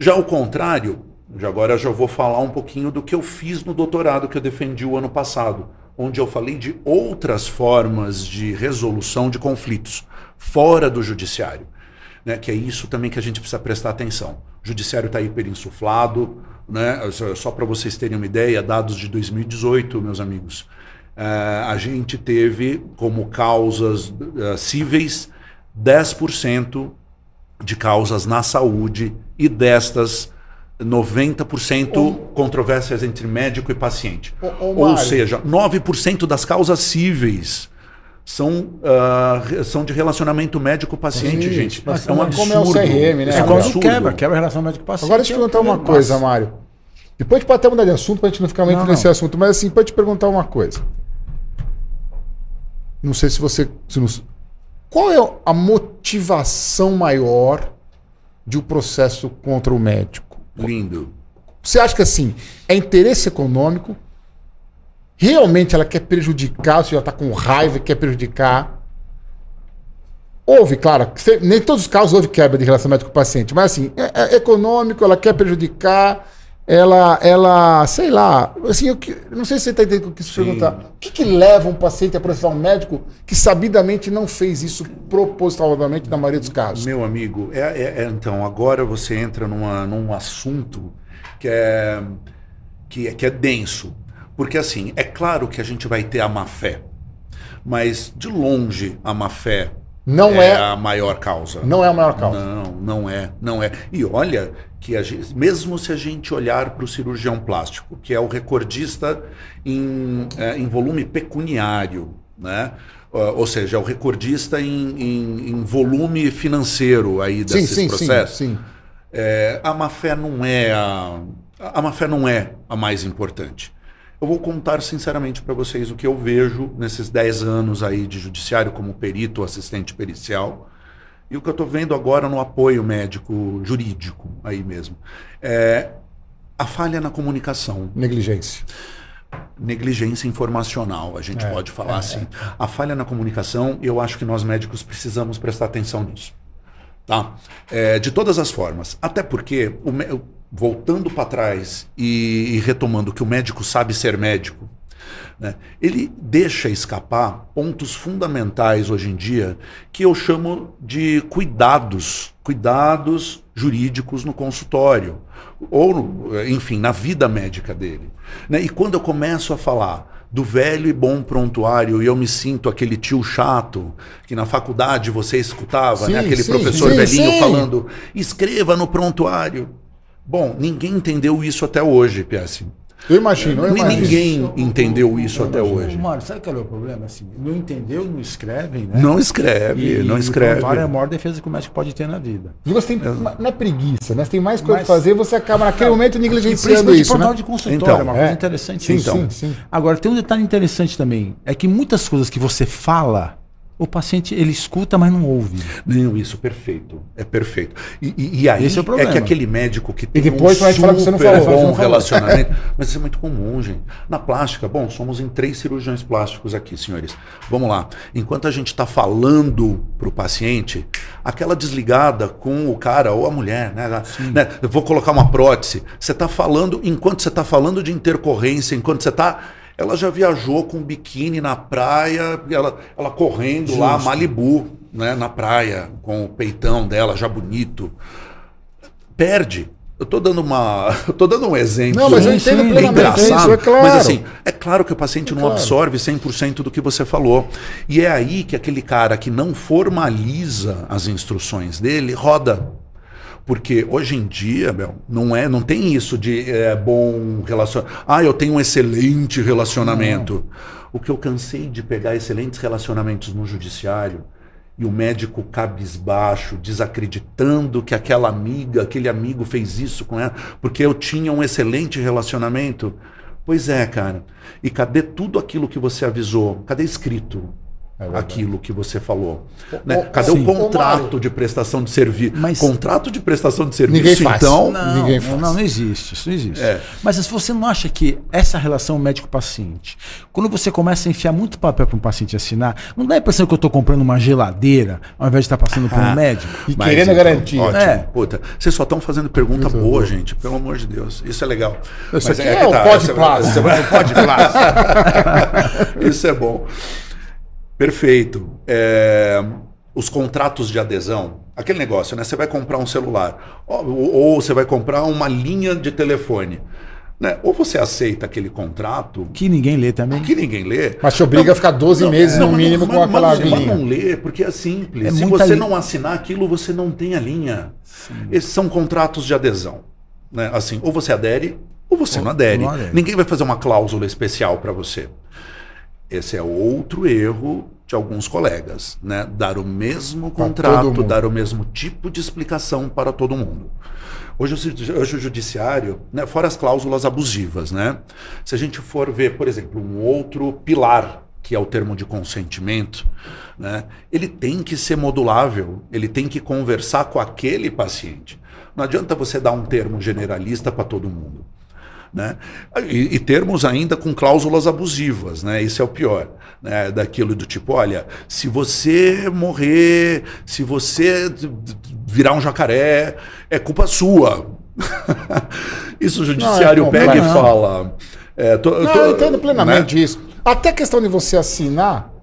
Já o contrário, agora eu já vou falar um pouquinho do que eu fiz no doutorado que eu defendi o ano passado, onde eu falei de outras formas de resolução de conflitos fora do judiciário. Né, que é isso também que a gente precisa prestar atenção. O judiciário está hiperinsuflado, né, só para vocês terem uma ideia, dados de 2018, meus amigos. Uh, a gente teve como causas uh, cíveis 10% de causas na saúde e destas 90% oh. controvérsias entre médico e paciente. Ou seja, 9% das causas cíveis são, uh, são de relacionamento médico-paciente, gente. Mas é um absurdo. Como é o CRM, né? É um absurdo. quebra, quebra a relação médico-paciente. Agora deixa eu te perguntar uma coisa, Mário. Depois a gente pode até mudar de assunto para a gente não ficar muito não, nesse não. assunto, mas assim, pode te perguntar uma coisa. Não sei se você. Se não, qual é a motivação maior de um processo contra o médico? Lindo. Você acha que assim, é interesse econômico? Realmente ela quer prejudicar, você já está com raiva e quer prejudicar? Houve, claro, nem todos os casos houve quebra de relacionamento com o paciente, mas assim, é, é econômico, ela quer prejudicar, ela, ela, sei lá, assim, eu, não sei se você está entendendo o que se perguntar. O que, que leva um paciente a processar um médico que sabidamente não fez isso propositalmente na maioria dos casos? Meu amigo, é, é, é, então, agora você entra numa, num assunto que é, que, é, que é denso. Porque assim, é claro que a gente vai ter a má fé, mas de longe a má fé não é, é, a maior causa. Não é a maior causa. Não, não é, não é. E olha que gente, mesmo se a gente olhar para o cirurgião plástico, que é o recordista em, é, em volume pecuniário, né? ou seja, é o recordista em, em, em volume financeiro aí desses sim, sim, processos. Sim, sim. É, a má fé não é a, a má fé não é a mais importante. Eu vou contar sinceramente para vocês o que eu vejo nesses 10 anos aí de judiciário como perito, assistente pericial, e o que eu estou vendo agora no apoio médico jurídico aí mesmo. É a falha na comunicação. Negligência. Negligência informacional, a gente é, pode falar é, assim. É. A falha na comunicação, eu acho que nós médicos precisamos prestar atenção nisso. Tá? É, de todas as formas. Até porque o, voltando para trás e, e, retomando que o médico sabe ser médico, né, ele deixa escapar pontos fundamentais hoje em dia que eu chamo de cuidados, cuidados jurídicos no consultório, ou, enfim, na vida médica dele. Né? E quando eu começo a falar do velho e bom prontuário e eu me sinto aquele tio chato que na faculdade você escutava, né? sim, né? aquele sim, professor sim, velhinho falando: escreva no prontuário. Bom, ninguém entendeu isso até hoje, PS. Eu imagino, eu imagino. Ninguém entendeu isso até hoje. Mário, sabe qual é o problema? Assim, não entendeu, não escrevem, né? Não escreve, e, não escreve. E é a maior defesa que o médico pode ter na vida. Você tem, não é preguiça, né? Você tem mais coisa para fazer, você acaba naquele momento negligenciando isso, portal né? de consultório, então, é uma coisa é. interessante. Sim, então. sim, sim. Agora, tem um detalhe interessante também, é que muitas coisas que você fala o paciente ele escuta, mas não ouve. Não, isso perfeito. É perfeito. E, e, e aí Esse é, o é que aquele médico que tem e depois, um super você não falou, bom não relacionamento. mas isso é muito comum, gente. Na plástica, bom, somos em três cirurgiões plásticos aqui, senhores. Vamos lá. Enquanto a gente está falando para o paciente, aquela desligada com o cara ou a mulher, né? né? Eu vou colocar uma prótese. Você está falando, enquanto você está falando de intercorrência, enquanto você está ela já viajou com biquíni na praia, ela, ela correndo Justo. lá, Malibu, né, na praia, com o peitão dela já bonito. Perde. Eu tô dando uma, eu tô dando um exemplo. Não, mas eu entendo sim, engraçado, é claro. Mas assim, é claro que o paciente é não claro. absorve 100% do que você falou. E é aí que aquele cara que não formaliza as instruções dele roda porque hoje em dia, meu, não é, não tem isso de é, bom relacionamento. Ah, eu tenho um excelente relacionamento. Não. O que eu cansei de pegar excelentes relacionamentos no judiciário e o médico cabisbaixo, desacreditando que aquela amiga, aquele amigo fez isso com ela, porque eu tinha um excelente relacionamento. Pois é, cara. E cadê tudo aquilo que você avisou? Cadê escrito? É aquilo que você falou. Né? Cadê Sim. o contrato de prestação de serviço? Mas... Contrato de prestação de serviço, ninguém faz. então. Não, ninguém faz. não, não existe. Isso não existe. É. Mas se você não acha que essa relação médico-paciente, quando você começa a enfiar muito papel para um paciente assinar, não dá a impressão que eu estou comprando uma geladeira ao invés de estar tá passando por um ah, médico? E Mas, querendo então, garantia. Ótimo. É. Puta, vocês só estão fazendo pergunta Muito boa, bom. gente. Pelo amor de Deus. Isso é legal. Isso Mas aqui é, é, é o tá, pode. Pode plaza. Isso é bom. Perfeito. É, os contratos de adesão, aquele negócio, né? Você vai comprar um celular ou, ou você vai comprar uma linha de telefone. Né? Ou você aceita aquele contrato. Que ninguém lê também. Que ninguém lê. Mas te obriga não, a ficar 12 não, meses não, no mínimo com aquela linha. Mas não lê, porque é simples. É Se você não assinar aquilo, você não tem a linha. Sim. Esses são contratos de adesão. Né? Assim, ou você adere, ou você ou não, adere. não adere. Ninguém vai fazer uma cláusula especial para você. Esse é outro erro de alguns colegas, né? Dar o mesmo contrato, dar o mesmo tipo de explicação para todo mundo. Hoje, hoje o judiciário, né, fora as cláusulas abusivas, né? Se a gente for ver, por exemplo, um outro pilar que é o termo de consentimento, né? Ele tem que ser modulável, ele tem que conversar com aquele paciente. Não adianta você dar um termo generalista para todo mundo. Né? E, e, termos ainda com cláusulas abusivas, né? Isso é o pior. Né? Daquilo do tipo, olha, se você morrer, se você virar um jacaré, é culpa sua. isso o judiciário não, é pega e fala. É, tô, não, tô, eu entendo plenamente né? isso. Até a questão de você assinar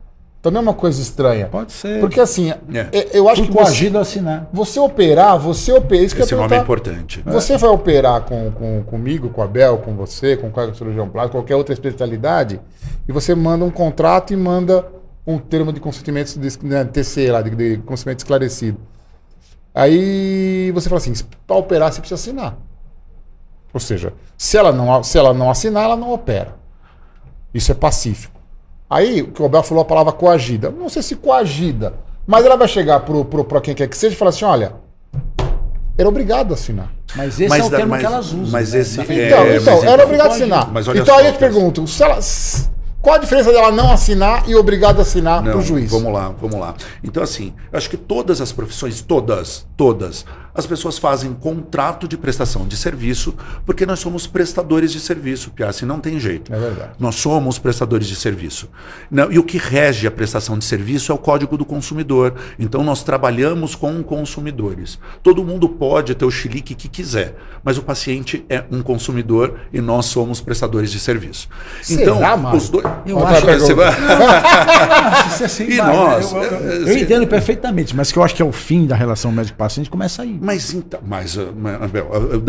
também é uma coisa estranha. Pode ser. Porque assim, é. eu acho Fui que você, assinar. Você operar, você opera. Isso Esse que é nome é importante. Você é. vai operar com, com, comigo, com a Bel, com você, com o cirurgião plástico, qualquer outra especialidade, e você manda um contrato e manda um termo de consentimento de, né, TC lá, de, de consentimento esclarecido. Aí você fala assim, para operar você precisa assinar. Ou seja, se ela não, se ela não assinar, ela não opera. Isso é pacífico. Aí, o que o Abel falou a palavra coagida. Não sei se coagida, mas ela vai chegar para quem quer que seja e falar assim: olha, era obrigado a assinar. Mas esse mas, é o termo mas, que elas usam. Mas né? esse, então, é, então, era obrigado a assinar. então aí eu te pergunto: se ela, qual a diferença dela não assinar e obrigado a assinar para o juiz? Vamos lá, vamos lá. Então, assim, eu acho que todas as profissões, todas, todas, as pessoas fazem contrato de prestação de serviço porque nós somos prestadores de serviço, Piassi, não tem jeito. É verdade. Nós somos prestadores de serviço. E o que rege a prestação de serviço é o Código do Consumidor. Então nós trabalhamos com consumidores. Todo mundo pode ter o chilique que quiser, mas o paciente é um consumidor e nós somos prestadores de serviço. Será, então, Mário? os dois. Eu acho que você vai... e nós. Eu, eu, eu, eu entendo perfeitamente, mas que eu acho que é o fim da relação médico-paciente começa aí. Mas então, mas, uh,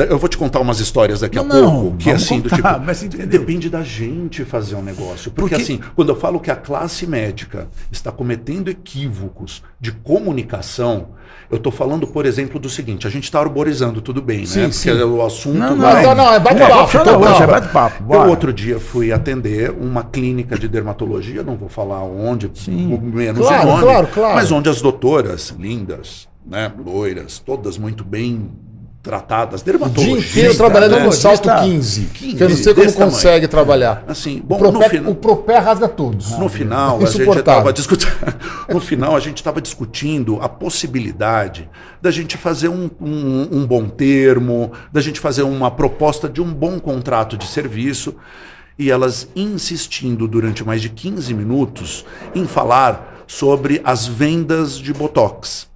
eu vou te contar umas histórias daqui não, a pouco não, que assim contar, do tipo, depende da gente fazer um negócio, porque, porque assim, quando eu falo que a classe médica está cometendo equívocos de comunicação, eu estou falando, por exemplo, do seguinte: a gente está arborizando, tudo bem, sim, né? Sim. Porque o assunto. Não, vai... não, não, é bate-papo. É bate-papo. Eu outro dia fui atender uma clínica de dermatologia, não vou falar onde, sim. menos claro, nome, claro, claro. mas onde as doutoras lindas, né, loiras, todas muito bem tratadas, dermatologistas. O dia inteiro trabalhando no salto 15, 15. Que eu não sei como consegue tamanho. trabalhar. Assim, bom, o, propé, o propé rasga todos. No final, a gente estava discutindo. no final, a gente estava discutindo a possibilidade da gente fazer um, um, um bom termo, da gente fazer uma proposta de um bom contrato de serviço. E elas insistindo durante mais de 15 minutos em falar sobre as vendas de Botox.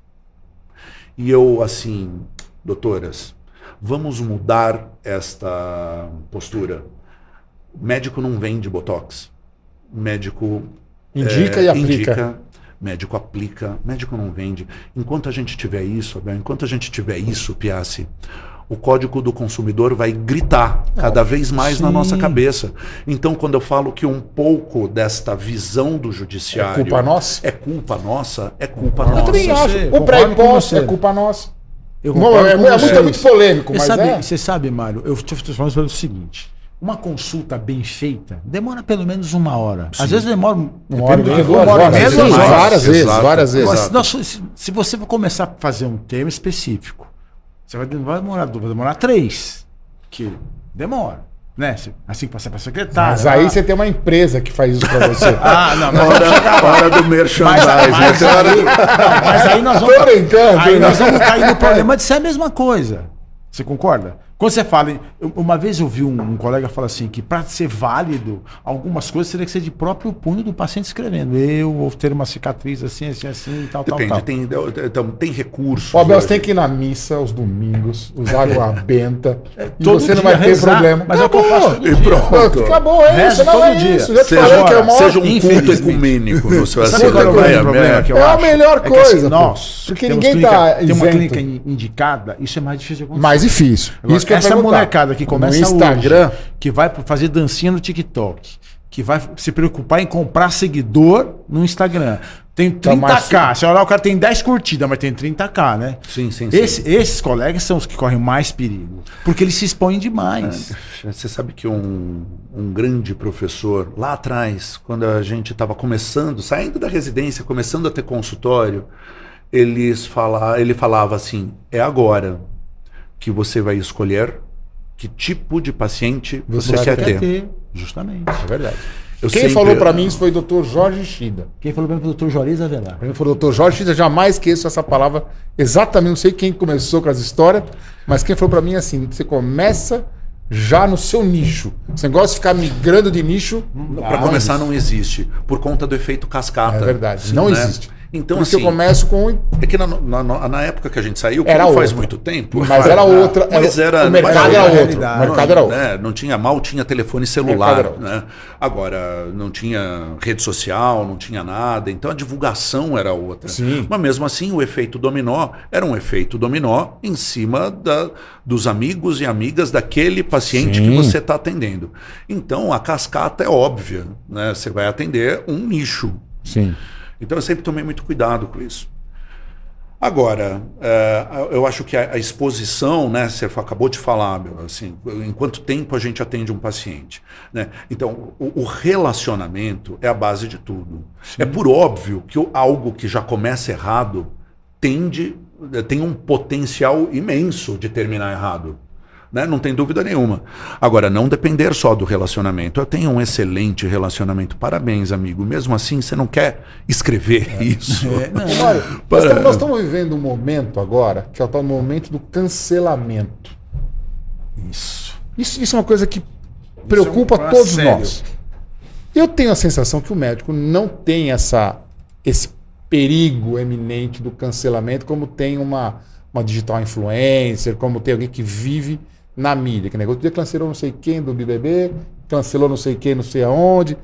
E eu, assim, doutoras, vamos mudar esta postura. O médico não vende botox. O médico indica é, e aplica. Indica, médico aplica, médico não vende. Enquanto a gente tiver isso, Abel, enquanto a gente tiver isso, Piassi, o código do consumidor vai gritar cada vez mais Sim. na nossa cabeça. Então, quando eu falo que um pouco desta visão do judiciário é culpa nossa, é culpa nossa, é culpa eu nossa. Eu também acho. O pré-imposto é culpa nossa. Eu não, é, é, muito, é, muito, polêmico, mas sabe, é. Você sabe, Mário, eu te falando pelo seguinte. Uma consulta bem feita demora pelo menos uma hora. Sim. Às vezes demora uma hora, do, duas uma hora menos. Várias vezes, várias vezes. Se, se, você for começar a fazer um tema específico, você vai, demorar vai demorar três. Que demora. né? Assim que passar para secretária. Mas aí você tem uma empresa que faz isso para você. ah, não, mas hora, hora do merchandising. Mas, mas, aí, não, mas aí nós vamos. Tô brincando. Aí nós vamos cair no problema de ser a mesma coisa. Você concorda? Quando você fala. Uma vez eu vi um, um colega falar assim: que para ser válido, algumas coisas teria que ser de próprio punho do paciente escrevendo. Eu vou ter uma cicatriz assim, assim, assim, tal, Depende, tal, tal. Tem, então, tem recursos. O Abel, você tem que ir na missa aos domingos, usar água benta. É, e você não vai ter rezar, problema. Mas acabou. é o que eu faço. E pronto. Acabou, é isso. Não é dia. isso. Já seja, falei que é o seja um culto ecumênico no seu Sabe qual é o problema que eu É a melhor coisa. É assim, nós, porque ninguém está Tem uma clínica indicada, isso é mais difícil de acontecer. Mais difícil. Isso que essa molecada molecada que começa no Instagram, hoje, que vai fazer dancinha no TikTok, que vai se preocupar em comprar seguidor no Instagram. Tem 30k. Se olhar, o cara tem 10 curtidas, mas tem 30k, né? Sim, sim, Esse, sim. Esses colegas são os que correm mais perigo. Porque eles se expõem demais. É, você sabe que um, um grande professor, lá atrás, quando a gente estava começando, saindo da residência, começando a ter consultório, eles fala, ele falava assim: é agora que você vai escolher que tipo de paciente você, você quer, quer ter. ter. Justamente. É verdade. Eu Quem sempre... falou para mim isso foi o Dr. Jorge Shida. Quem falou para mim foi o Dr. Juarez Avelar. Quem falou Dr. Jorge Shida, jamais esqueço essa palavra. Exatamente, não sei quem começou com as histórias, mas quem falou para mim é assim: você começa já no seu nicho. Você gosta de ficar migrando de nicho? Para começar, não existe. Por conta do efeito cascata. É verdade, não né? existe. Então, Porque assim, eu começo com. É que na, na, na época que a gente saiu, era não faz muito tempo. Mas era outra. Mas era, o mercado era, outro. O mercado era outro. Né? Não tinha, mal tinha telefone celular. Né? Agora, não tinha rede social, não tinha nada. Então a divulgação era outra. Sim. Mas mesmo assim, o efeito dominó era um efeito dominó em cima da, dos amigos e amigas daquele paciente Sim. que você está atendendo. Então a cascata é óbvia. Né? Você vai atender um nicho. Sim. Então eu sempre tomei muito cuidado com isso. Agora, é, eu acho que a, exposição, né, você acabou de falar, assim, em quanto tempo a gente atende um paciente. Né? Então, o, o relacionamento é a base de tudo. Sim. É por óbvio que algo que já começa errado tende, tem um potencial imenso de terminar errado. Né? Não tem dúvida nenhuma. Agora, não depender só do relacionamento. Eu tenho um excelente relacionamento. Parabéns, amigo. Mesmo assim, você não quer escrever é. isso. É, não, Olha, Para... nós, estamos vivendo um momento agora que é o momento do cancelamento. Isso. Isso, isso é uma coisa que preocupa é um todos sério. nós. Eu tenho a sensação que o médico não tem essa, esse perigo eminente do cancelamento como tem uma, uma digital influencer, como tem alguém que vive na mídia. Que negócio dia cancelou não sei quem do BBB, cancelou não sei quem, não sei aonde.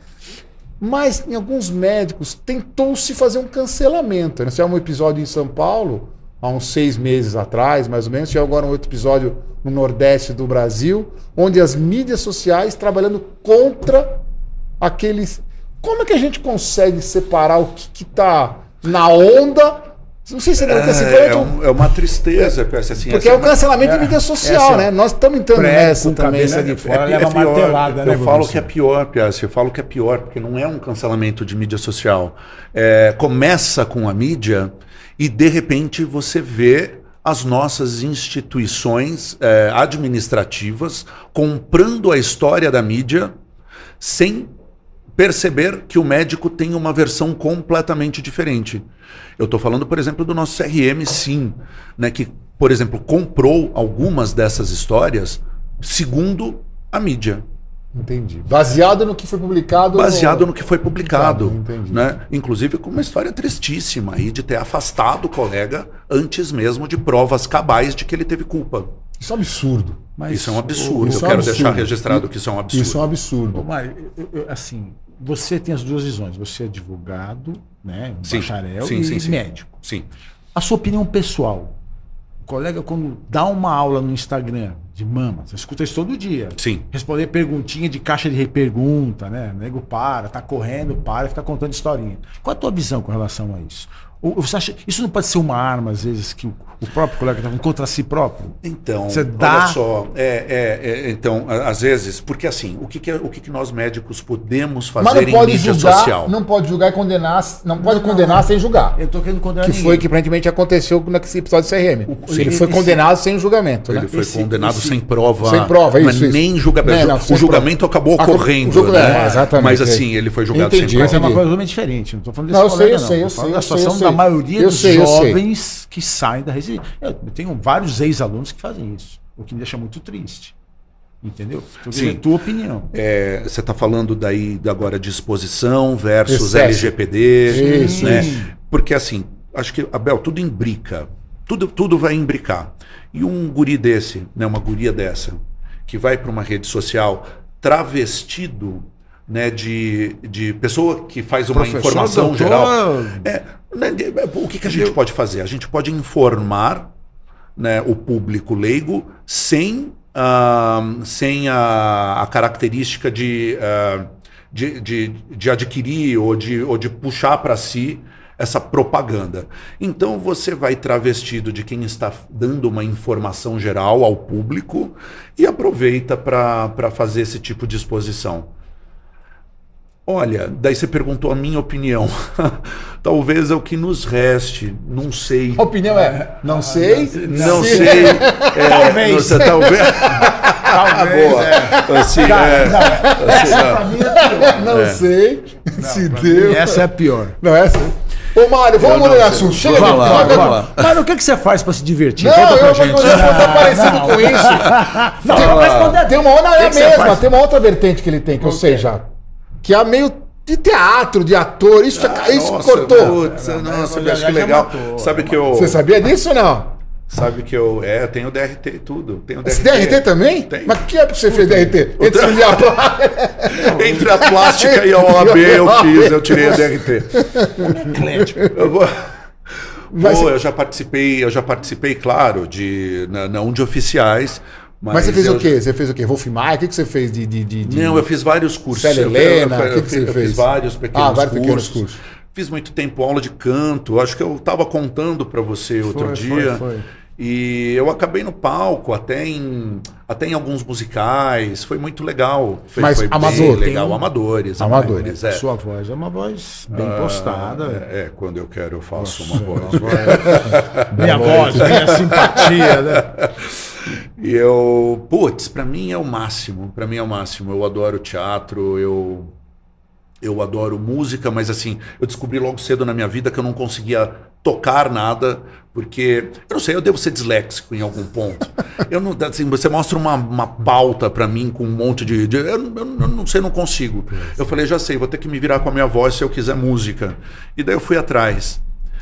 Mas em alguns médicos tentou-se fazer um cancelamento. Nós tivemos um episódio em São Paulo, há uns seis meses atrás, mais ou menos. Tivemos agora um outro episódio no Nordeste do Brasil, onde as mídias sociais trabalhando contra aqueles. Como é que a gente consegue separar o que está na onda não sei se é, é, é, um, é uma tristeza, é, assim, porque é o cancelamento de mídia social, né? Nós estamos entrando nessa também. Cabeça de fora, é, leva é pior, martelada, né? Eu falo que é pior, Piazzi, eu falo que é pior, porque não é um cancelamento de mídia social. começa com a mídia e, de repente, você vê as nossas instituições administrativas comprando a história da mídia sem perceber que o médico tem uma versão completamente diferente. Eu estou falando, por exemplo, do nosso CRM, sim, né, que, por exemplo, comprou algumas dessas histórias segundo a mídia. Entendi. Baseado no que foi publicado. Baseado no, no que foi publicado. Entendi. Né? Inclusive com uma história tristíssima aí de ter afastado o colega antes mesmo de provas cabais de que ele teve culpa. Isso é um absurdo. Mas isso é um absurdo. Eu é quero absurdo. deixar registrado que isso é um absurdo. Isso é um absurdo. Mas, assim, você tem as duas visões. Você é advogado, né, um sim, bacharel sim, e sim, médico. Sim. A sua opinião pessoal. O colega, quando dá uma aula no Instagram de mama, você escuta isso todo dia. Sim. Responder perguntinha de caixa de repergunta, né? O nego para, tá correndo, para, fica contando historinha. Qual a tua visão com relação a isso? Você acha, isso não pode ser uma arma, às vezes, que o, próprio colega está contra si próprio? Então, Você dá... olha só, é, é, é, então, às vezes, porque assim, o que, que, é, o que, que nós médicos podemos fazer em mídia julgar, social? Não pode julgar e condenar, não pode não, condenar sem julgar. Eu estou querendo condenar Que ninguém. foi que aparentemente aconteceu nesse episódio do CRM. O, ele foi condenado sem julgamento. Ele né? foi esse, condenado esse sem prova. Sem prova, isso. Mas nem julgamento. Não, não, o julgamento prova. acabou ocorrendo. Né? é, exatamente. Mas assim, ele foi julgado entendi, sem prova. Mas é uma coisa totalmente diferente. Não estou falando desse não, eu sei, eu sei, eu sei. da situação da maioria dos jovens que saem da residência. Eu tenho vários ex-alunos que fazem isso, o que me deixa muito triste. Entendeu? Sim. tua opinião. É, você está falando daí agora de exposição versus Excesso. LGPD. Isso, né? Porque assim, acho que, Abel, tudo imbrica. Tudo, tudo vai imbricar. E um guri desse, né, uma guria dessa, que vai para uma rede social travestido né, de, de pessoa que faz uma Professor, informação doutor... geral. É, né, o que, que a gente pode fazer? A gente pode informar né, o público leigo sem, uh, sem a, a, característica de, uh, de, de, de, adquirir ou de, ou de puxar para si essa propaganda. Então você vai travestido de quem está dando uma informação geral ao público e aproveita para fazer esse tipo de exposição. Olha, daí você perguntou a minha opinião. Talvez é o que nos reste, não sei. A opinião é, não sei. Não sei. É, talvez. Você, talvez. talvez. Boa. É. Assim, é, não, essa é. pra mim é pior. Não é. sei não, se deu. Essa é a pior. Não, essa. Ô, Mário, vamos mudar de assunto. Chega vamos lá, vamos lá. Mário, o que, que você faz pra se divertir? Não, Conta pra eu gente. vou estar parecido com isso. Não, tem, mas, tem uma outra é mesma, tem uma outra vertente que ele tem, que eu sei já. Que é meio de teatro, de ator. Isso, ah, isso nossa, cortou. Putz, nossa, eu acho que legal. Matou, Sabe que eu. Você sabia disso ou não? Sabe que eu. É, eu tenho DRT e tudo. Tenho DRT. DRT também? Tem. Mas que é que você fez DRT? Entre, a... Entre a plástica e a OAB eu fiz, eu tirei a DRT. eu vou. Mas... Pô, eu já participei, eu já participei, claro, de não de oficiais, mas, mas, você fez eu... o quê? Você fez o quê? Wolfmar? O que, que você fez de, de, de, Não, eu fiz vários cursos. Célia Helena, o que, que, você eu fez? fiz vários pequenos, ah, vários cursos. pequenos cursos. Fiz muito tempo aula de canto. Acho que eu estava contando para você foi, outro dia. Foi, foi. E eu acabei no palco, até em, até em alguns musicais. Foi muito legal. Foi, Mas foi amador, legal. Amadores. Amadores. É. Sua voz é uma voz bem ah, postada. É, é, quando eu quero eu faço Nossa, uma voz. minha voz, minha simpatia, né? E eu, putz, para mim é o máximo. Para mim é o máximo. Eu adoro teatro, eu eu adoro música, mas assim, eu descobri logo cedo na minha vida que eu não conseguia tocar nada, porque eu não sei, eu devo ser disléxico em algum ponto. Eu não, assim, você mostra uma, uma pauta para mim com um monte de, de eu, eu, eu, não sei, não consigo. Eu falei, já sei, vou ter que me virar com a minha voz se eu quiser música. E daí eu fui atrás.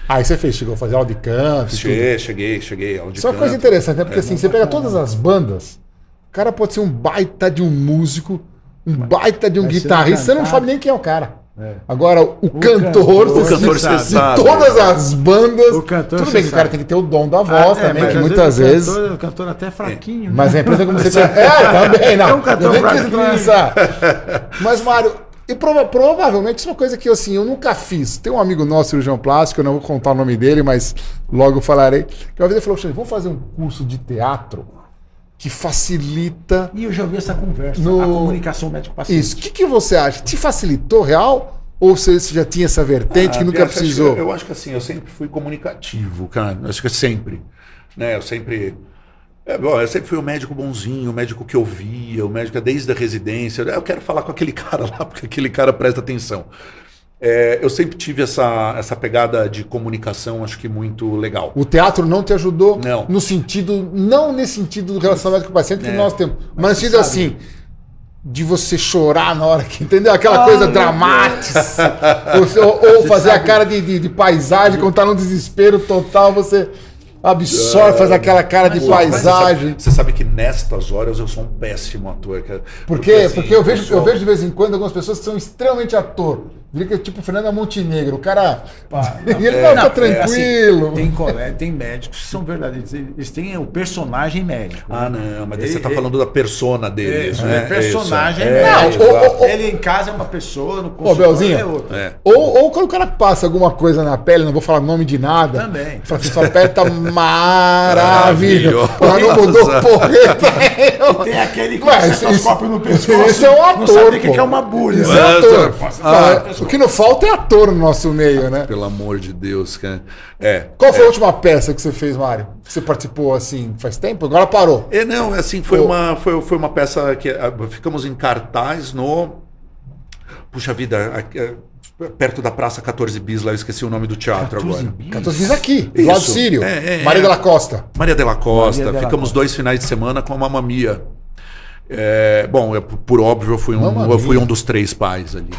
Aí ah, você fez, chegou a fazer aula de canto? Cheguei, cheguei, cheguei. Aula de Só uma coisa interessante, né? Porque é, assim, você pega todas as bandas, o cara pode ser um baita de um músico, um baita de um guitarrista, você não sabe nem quem é o cara. É. Agora, o, o cantor, o cantor sabe. de todas as bandas. O cantor, tudo bem que o cara tem que ter o dom da voz ah, é, também, que muitas vezes. O cantor, o cantor até é fraquinho. Né? Mas a empresa como você. é, também, não. É um cantor fraquinho. Mas, Mário, e prova provavelmente isso é uma coisa que assim, eu nunca fiz. Tem um amigo nosso, cirurgião plástico, eu não vou contar o nome dele, mas logo falarei. Que uma vez ele falou: vamos fazer um curso de teatro que facilita. E eu já ouvi essa conversa, no... a comunicação médico-paciente. Isso. O que, que você acha? Te facilitou real? Ou você já tinha essa vertente ah, que nunca precisou? eu acho que assim, eu sempre fui comunicativo, cara. Eu acho que sempre. Né, eu sempre é, bom, eu sempre fui o um médico bonzinho, o um médico que ouvia, o um médico desde a residência. Eu quero falar com aquele cara lá, porque aquele cara presta atenção. É, eu sempre tive essa, essa pegada de comunicação, acho que muito legal. O teatro não te ajudou? Não. No sentido, não nesse sentido do relacionamento com o paciente que é. nós temos, mas, mas no sentido assim, de você chorar na hora que, entendeu? Aquela Ai, coisa dramática. ou, ou fazer sabe. a cara de, de, de paisagem, quando tá num desespero total, você absorve, faz aquela cara de paisagem. Você sabe, que nestas horas eu sou um péssimo ator. Cara. Por quê? Porque, assim, Porque eu, vejo, pessoal... eu vejo de vez em quando algumas pessoas que são extremamente ator. Que é tipo Fernanda Montenegro. O cara. Pá, não, e ele é, não, tranquilo. É assim, tem, tem médicos que são verdadeiros. Eles têm o personagem médico. Ah, não, mas ele, você está falando da persona deles, é, né? É, personagem é, médico. Não, ou, ou, ele em casa é uma pessoa, no consultório Belzinho, é outra. É. Ou, ou quando o cara passa alguma coisa na pele, não vou falar nome de nada. Também. Fala assim, sua pele tá maravilhosa. Mas não mudou porra. tem aquele que Ué, esse, no pescoço. Esse é um ator. Não sabe o que é uma bulha. Esse é ator. Ah, o que não falta é ator no nosso meio, né? Pelo amor de Deus, cara. É. Qual foi é. a última peça que você fez, Mário? Você participou assim faz tempo? Agora parou. É, não, assim, foi, uma, foi, foi uma peça que ah, ficamos em cartaz no. Puxa vida, perto da Praça 14 Bis, lá eu esqueci o nome do teatro 14 agora. Bis? 14 Bis aqui, do lado Sírio. É, é, Maria é. de la Costa. Maria de la Costa. Maria Ficamos dois finais de semana com a Mamamia. É, bom, eu, por óbvio, eu fui, um, eu fui um dos três pais ali.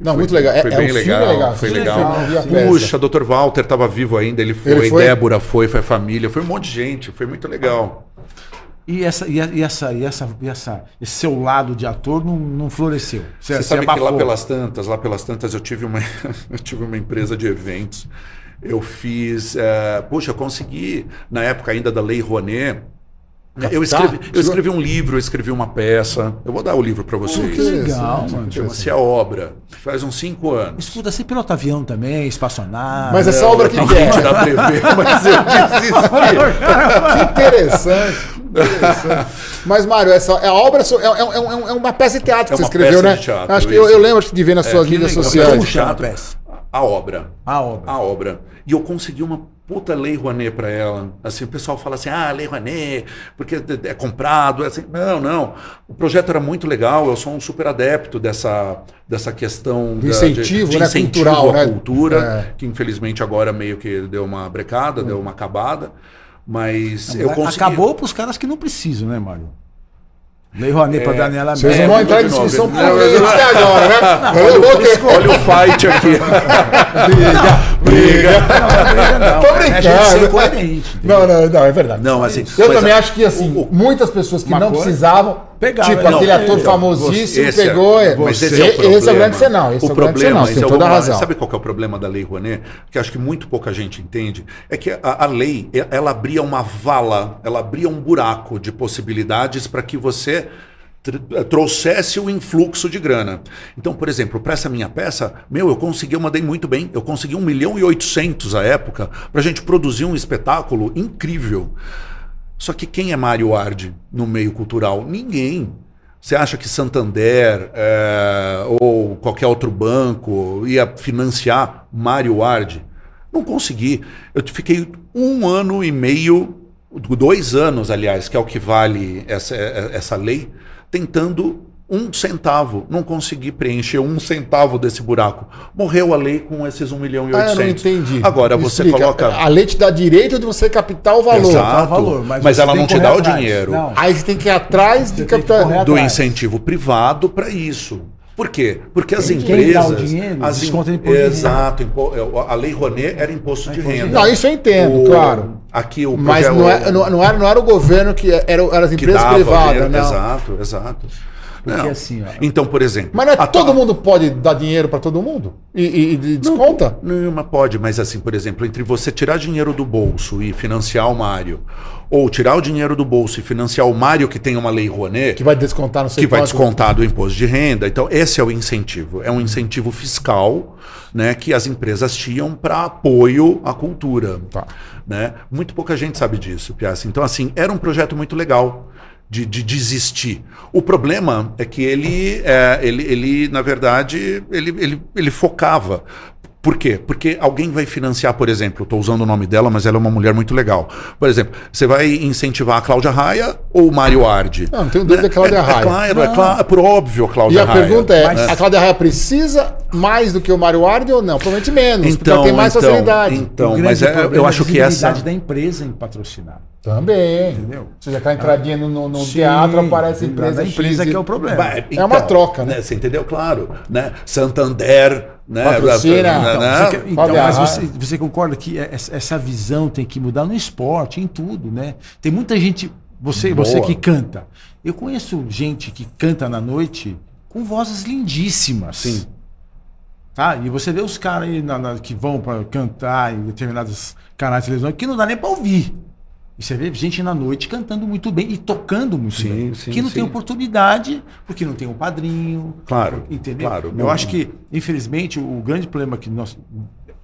Não, foi, muito legal. Foi é, bem é um legal, legal. Foi legal. Puxa, Dr. Walter estava vivo ainda, ele foi, ele foi, Débora foi, foi a família, foi um monte de gente, foi muito legal. E, essa, e, essa, e, essa, e essa, esse seu lado de ator não, não floresceu. Você, você sabe abafou. que lá pelas tantas, lá pelas tantas, eu tive uma, eu tive uma empresa de eventos. Eu fiz. Uh, puxa, eu consegui, na época ainda da Lei Rouanet, eu escrevi, eu escrevi um livro, eu escrevi uma peça. Eu vou dar o livro para vocês. que legal, mano. Chama-se A Obra. Faz uns cinco anos. Escuta, você pilota avião também, espaçonave. Mas essa obra que é? Dá pra ver, mas eu desisti. que interessante. Mas, Mário, essa é a obra é, é, é, é, uma peça de teatro que você escreveu, né? Teatro, acho que eu, eu, lembro de ver nas suas mídias sociais. A obra. A obra. A obra. E eu consegui uma puta lei Rouanet para ela. Assim, o pessoal fala assim, ah, lei Rouanet, porque é comprado. É assim, não, não. O projeto era muito legal, eu sou um super adepto dessa, dessa questão de incentivo, de, de né, incentivo cultural, à né? cultura, é. que infelizmente agora meio que deu uma brecada, hum. deu uma acabada. Mas não, eu consegui... Acabou para os caras que não precisam, né, Mário? Lei Rouanet é, para Daniela Vocês não vão entrar em discussão política agora, né? Não, vou ter... Olha o fight aqui. briga, briga. Não, briga não. Tô brincando. É a gente ser coerente. Não, não, não, é verdade. Não, assim, eu também a... acho que assim, o, muitas pessoas que não precisavam Pegava, tipo, não, aquele ator é, famosíssimo esse pegou. É, mas esse, é o, problema. esse é o grande sinal. Esse o é o problema, grande sinal, tem toda a razão. Sabe qual é o problema da Lei Rouanet? Que acho que muito pouca gente entende. É que a, a lei, ela abria uma vala, ela abria um buraco de possibilidades para que você trouxesse o influxo de grana. Então, por exemplo, para essa minha peça, meu, eu consegui, eu mandei muito bem, eu consegui 1 milhão e 800 à época para a gente produzir um espetáculo incrível. Só que quem é Mário Ardi no meio cultural? Ninguém. Você acha que Santander é, ou qualquer outro banco ia financiar Mário Ardi? Não consegui. Eu fiquei um ano e meio, dois anos, aliás, que é o que vale essa, essa lei, tentando um centavo, não consegui preencher um centavo desse buraco. Morreu a lei com esses 1 milhão e 800. Ah, eu não entendi. Agora Me você explica. coloca... A lei te dá direito de você captar o valor. Exato, o valor, mas, mas ela não te dá atrás. o dinheiro. Não. Aí você tem que ir atrás de captar... Do incentivo privado para isso. Por quê? Porque as empresas. Dá o dinheiro, as desconta imposto Exato. Impo... É, a lei Rouanet era imposto de renda. Não, isso eu entendo, o... claro. Aqui o Mas não, é, não, não, era, não era o governo que era, eram as empresas privadas. Não. Exato, exato. Porque não. assim, ó, Então, por exemplo. Mas não é todo mundo pode dar dinheiro para todo mundo? E, e, e desconta? Não, não, mas pode, mas assim, por exemplo, entre você tirar dinheiro do bolso e financiar o Mário, ou tirar o dinheiro do bolso e financiar o Mário que tem uma lei Rouanet. Que vai descontar no Que vai descontar do imposto de renda. Então, esse é o incentivo. É um incentivo fiscal né, que as empresas tinham para apoio à cultura. Tá. Né? Muito pouca gente sabe disso, Piazza. Então, assim, era um projeto muito legal de, de desistir. O problema é que ele, é, ele, ele na verdade, ele, ele, ele focava. Por quê? Porque alguém vai financiar, por exemplo, estou usando o nome dela, mas ela é uma mulher muito legal. Por exemplo, você vai incentivar a Cláudia Raia ou o Mário Ardi? Não, não tenho dúvida né? da Cláudia Raia. É, é claro, é claro, é por óbvio a Cláudia Raia. E a pergunta é, mas... a Cláudia Raia precisa mais do que o Mário Ardi ou não? Provavelmente menos, então, porque ela tem mais então, facilidade. Então, mas é, eu acho que essa... da empresa em patrocinar. Também. Entendeu? Você já está entradinha no, no, no Sim, teatro, aparece a empresa. A empresa que é o problema. é então, uma troca, né? né? Você entendeu? Claro. Né? Santander, né? Patrocina. Então? Você, então mas você, você, concorda que essa visão tem que mudar no esporte, em tudo, né? Tem muita gente. Você, você que canta. Eu conheço gente que canta na noite com vozes lindíssimas. Sim. Tá? E você vê os caras aí na, na, que vão para cantar em determinados canais de televisão que não dá nem para ouvir. E você vê gente na noite cantando muito bem e tocando muito sim, bem. Sim, que não sim. tem oportunidade, porque não tem um padrinho. Claro. Entendeu? Claro, eu acho que, infelizmente, o, grande problema que nós.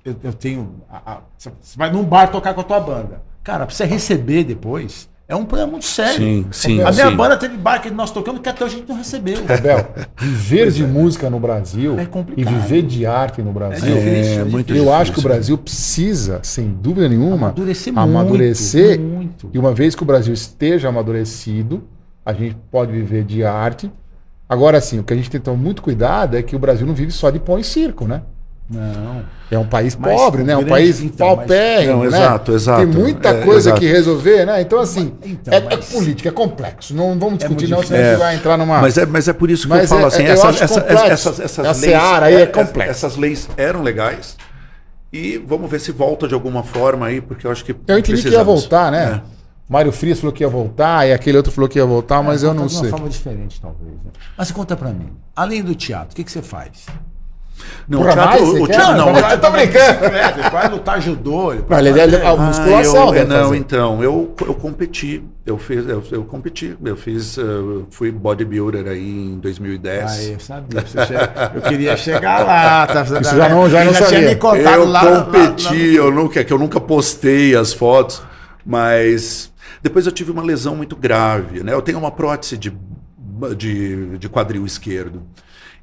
Eu, eu tenho. A, a, você vai num bar tocar com a tua banda. Cara, pra você receber depois, É um problema muito sério. Sim, sim. A minha sim. banda teve bar que nós tocamos que até hoje a gente não recebeu. Abel, viver de música no Brasil É e viver de arte no Brasil. É difícil, é muito eu difícil. acho que o Brasil precisa, sem dúvida nenhuma, Amadurecer amadurecer. muito, muito. E uma vez que o Brasil esteja amadurecido, a gente pode viver de arte. Agora, sim, o que a gente tem que tomar muito cuidado é que o Brasil não vive só de pão e circo, né? Não. É um país Mas pobre, né? Um grande- país então, mas- paupérrimo, Não, né? exato, exato. Tem muita É, coisa exato. que resolver, né? Então, assim, Então, é, é mas- política, é complexo. Não vamos discutir, muito não, senão a É, gente vai entrar numa... Mas é, mas é por isso que eu Mas falo é- assim, eu essa- acho essa- complexo. essas, essas leis. seara aí é é- complexa. Essas leis eram legais. E vamos ver se volta de alguma forma aí, porque eu acho que. Eu entendi que ia precisamos. voltar, né? Mário Frias falou que ia voltar, e aquele outro falou que ia voltar, mas eu não Conta de sei. uma forma diferente, talvez. né? Mas conta pra mim. Além do teatro, o que, que você faz? Não, Porra, o teatro. mais, o teatro não, eu tô brincando. Ele vai lutar judô. Ele deve- a Ah, musculação eu, deve não, fazer. então, eu, eu competi, eu fiz, eu, eu competi, eu fiz, eh, fui bodybuilder aí em 2010. Ah, eu sabia. che- Eu queria chegar lá. Tá, Isso já não- já não tinha sabia. me contado eu lá. lá- competi, lá- eu nunca, é que eu nunca postei as fotos, mas depois eu tive uma lesão muito grave, né? Eu tenho uma prótese de, de, de quadril esquerdo.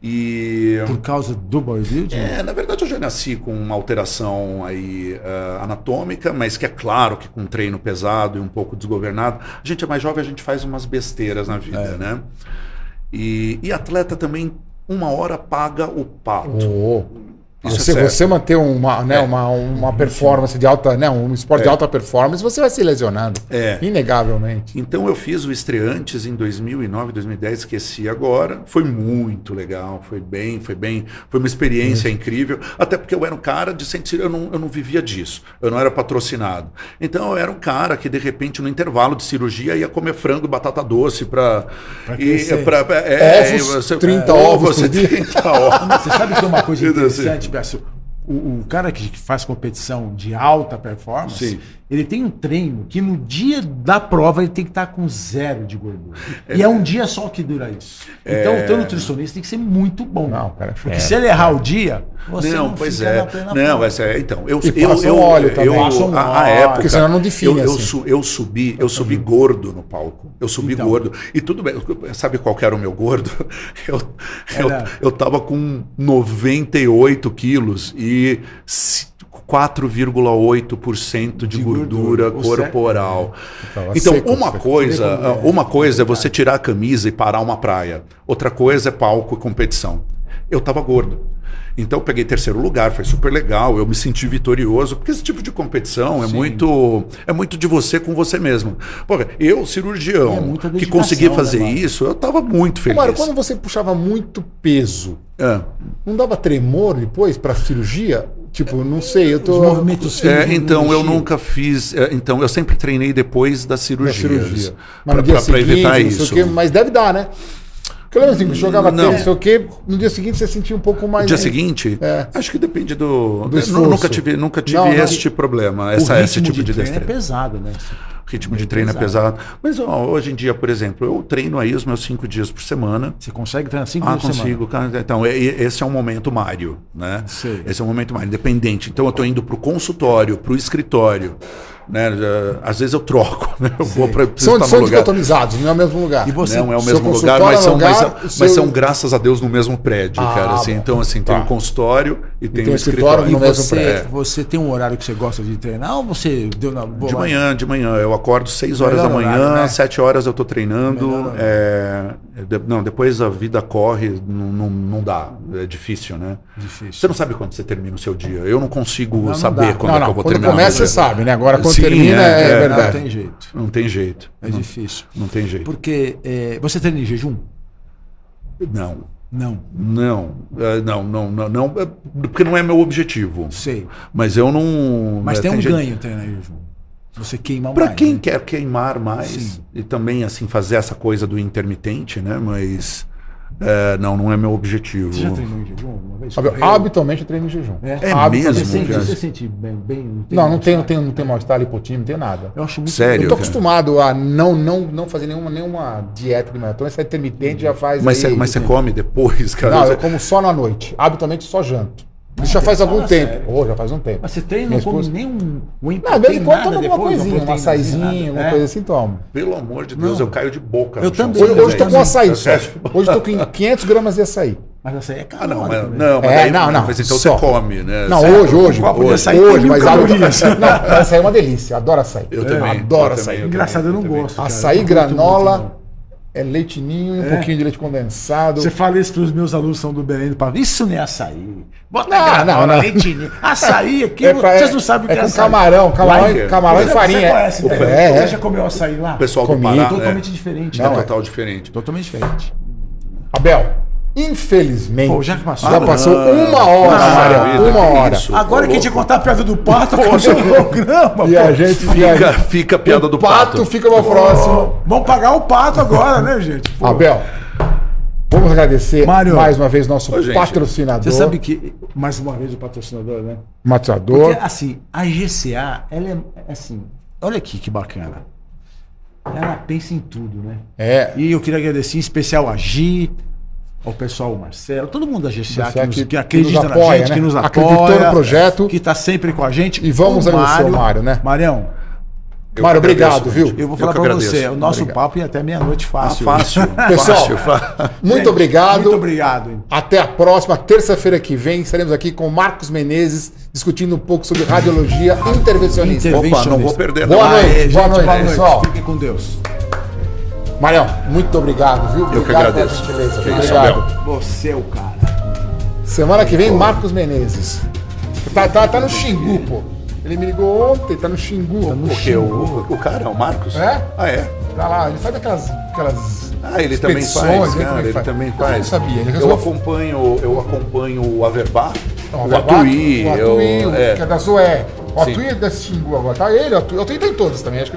E Por causa do bodybuilding? é, na verdade eu já nasci com uma alteração aí ah, anatômica, mas que é claro que com um treino pesado e um pouco desgovernado, a gente é mais jovem, a gente faz umas besteiras na vida, É. né? E, e atleta também uma hora paga o pato. Oh. Isso Você, é você manter uma, né, É. uma, uma performance de alta, né, um esporte de É. alta performance, você vai se lesionando. É. Inegavelmente. Então eu fiz o Estreantes em 2009, 2010, esqueci agora. Foi muito legal, foi bem, foi bem, foi uma experiência incrível. Até porque eu era um cara de sentir, eu não, eu não vivia disso, eu não era patrocinado. Então eu era um cara que de repente no intervalo de cirurgia ia comer frango e batata doce para. Ovos, 30 ovos por dia. 30 ovos. Você sabe que tem uma coisa assim, interessante, Beto? O, o cara que que faz competição de alta performance, Sim. Ele tem um treino que no dia da prova ele tem que estar com zero de gordura. E é um dia só que dura isso. Então o teu nutricionista tem que ser muito bom. Não, cara, é Porque fera. se ele errar o dia, você não, não, pois fica é. na plena Não, essa é, então, eu E eu passa eu, um óleo também. eu um a, a época, Porque senão não define, Eu, eu, assim. su- eu subi, eu subi gordo no palco. Eu subi Então. gordo. E tudo bem, sabe qual que era o meu gordo? Eu eu, eu tava com 98 quilos e se- 4,8% de, De gordura, corporal. Então, seco, uma seco. coisa, é. uma coisa é você tirar a camisa e parar uma praia. Outra coisa é palco e competição. Eu tava gordo. Então eu peguei terceiro lugar, foi super legal, eu me senti vitorioso, porque esse tipo de competição é muito é muito de você com você mesmo. Pô, eu, É cirurgião, muita que consegui né, fazer Mário? isso, eu tava muito feliz. Mário, quando você puxava muito peso, É. não dava tremor depois pra cirurgia? Tipo, não sei, eu Os tô. movimentos É, então eu nunca fiz. é, então eu sempre treinei depois das cirurgias. cirurgia. Mas no Pra, dia pra- pra seguinte, evitar isso. o quê, mas deve dar, né? Porque eu lembro assim, que jogava Não. tênis, não sei o quê, no dia seguinte você sentia um pouco mais. No dia seguinte, É. acho que depende do. Do nunca tive, nunca tive Não, não. este problema, O essa, esse tipo de, treino destreza. é pesado, né? O ritmo de treino é pesado. Mas ó, hoje em dia, por exemplo, eu treino aí os meus cinco dias por semana. Você consegue treinar cinco Ah, dias por semana? consigo. cara. Então, esse é um momento Mário, né? Sei. Esse é um momento Mário, independente. Então, eu estou indo para o consultório, para o escritório. Né? Às vezes eu troco, né? Eu vou para São, estar são lugar. dicotomizados, não é o mesmo lugar. E você- Não é o mesmo lugar, mas é são, lugar, mas, o mas seu- são, graças a Deus, no mesmo prédio, Ah, cara. Assim, bom. então, assim, tem Tá. um consultório e tem, tem um um escritório escritório. no E mesmo você, prédio. você tem um horário que você gosta de treinar ou você deu na boa? De manhã, de manhã. Eu acordo 6 horas Melhor da manhã, horário, né? 7 horas eu tô treinando. É, de- não, depois a vida corre, não, não, não dá. É difícil, né? Difícil. Você não sabe quando você termina o seu dia. Eu não consigo não saber quando não, é que não, eu vou quando terminar. começa meu você sabe, né? Agora quando Sim, termina é, é, é, Não verdade. tem jeito. Não tem jeito. É não, difícil. não tem jeito. Porque é, você treina em jejum? Não. Não. Não, é, não, não, não, não, porque não é meu objetivo. Sei. Mas eu não. Mas é, tem um gente- ganho treinar em jejum. Você queima Para mais. quem né? quer queimar mais Sim. e também assim fazer essa coisa do intermitente, né? Mas é, não, não é meu objetivo. Você já treinou em jejum alguma vez? Correu? Habitualmente eu treino em jejum. É? É mesmo, Você sente, cara? você sente bem, bem Não, não tem, não mal-estar? tem, não tem mal-estar, lipotímio, não tem nada. Eu acho muito Sério? Eu tô cara? acostumado a não, não, não fazer nenhuma, nenhuma dieta de maratona. Essa intermitente já faz. Mas aí- você mas você come depois, cara? Não, eu como só na noite. Habitualmente só janto. Isso já faz algum tempo. Oh, já faz um tempo. Mas você treina não come nem um, Não, de vez em quando toma alguma coisinha, um açaizinho, alguma coisa assim toma. Pelo amor de Deus, eu caio de boca. Eu também. Hoje, hoje tô com açaí só. Hoje tô com 500 gramas de açaí. Mas açaí é caro. Ah, não, mas, não, mas, é, daí, não, não. Mas então só. você come, né? Não, Certo? hoje, hoje. Um de hoje, açaí hoje tem mas calorias. Não, açaí é uma delícia. Adoro açaí. Eu também. adoro eu açaí. também, Engraçado, eu não gosto. Açaí, granola, é leite ninho e um pouquinho de leite condensado. Você fala isso para os meus alunos que são do Belém do Pará. Isso não é açaí. Bota Não, granola, não, não. leitinho. Açaí aqui, É pra- vocês não sabem o que é é, açaí. camarão, camarão, Like. camarão e farinha. Você conhece, né? é, é. Você já comeu açaí lá? O pessoal Comi. do Pará, Totalmente né? diferente. É Não, total diferente. Totalmente diferente. Abel, infelizmente. Pô, já passou. Já passou uma hora, Ah, Mário. vida, Uma hora. isso. Agora que a gente contar a piada do pato, acabou o programa. E a pô. gente e a Fica, gente- fica a piada o do pato, pato. fica no próximo. Vamos pagar o pato agora, né, gente? Pô. Abel, vamos agradecer Mário. mais uma vez nosso Ô, gente, patrocinador. Você sabe que, mais uma vez, o patrocinador, né? Matador. Porque, assim, a GCA, ela é, assim, olha aqui que bacana. Ela pensa em tudo, né? É. E eu queria agradecer em especial a Gi, ao pessoal, o Marcelo, todo mundo da GCA que, nos, que- que que acredita nos na apoia, gente, né? que nos apoia. Acreditou no projeto. Que está sempre com a gente. E vamos O agradecer ao Mário, né? Marião, Eu Mário, que agradeço, obrigado, viu? eu vou falar que pra agradeço. você, o nosso Obrigado. papo ia até meia-noite Ah, fácil. fácil. Pessoal, fácil, fácil. Muito obrigado. Muito obrigado. hein? Até a próxima, terça-feira que vem, estaremos aqui com Marcos Menezes, discutindo um pouco sobre radiologia intervencionista. Intervencionista. Opa, não vou perder, Boa não. noite, Aê, boa gente, noite, boa noite. pessoal. Fiquem com Deus. Marião, muito obrigado, viu? Eu que Obrigado agradeço. pela gentileza. Que isso, obrigado. Abel. Você é o cara. Semana que vem, Marcos Menezes. Tá, tá, tá no Xingu, pô. Ele me ligou ontem, tá no Xingu. O quê? O, o cara, o Marcos? É? Ah, é? Tá lá, ele faz aquelas. aquelas Ah, ele também expedições, faz, né, cara, ele ele faz. também Eu faz. não sabia, ele Eu resolveu- acompanho, eu acompanho o Averbar, Ó, o Verbac, Atuí, o eu, Atuí, o- é. que é da Zoé. O Sim. Atuí é desse Xingu agora, tá? Ele, o Atuí, o Atuí tem todos também, acho que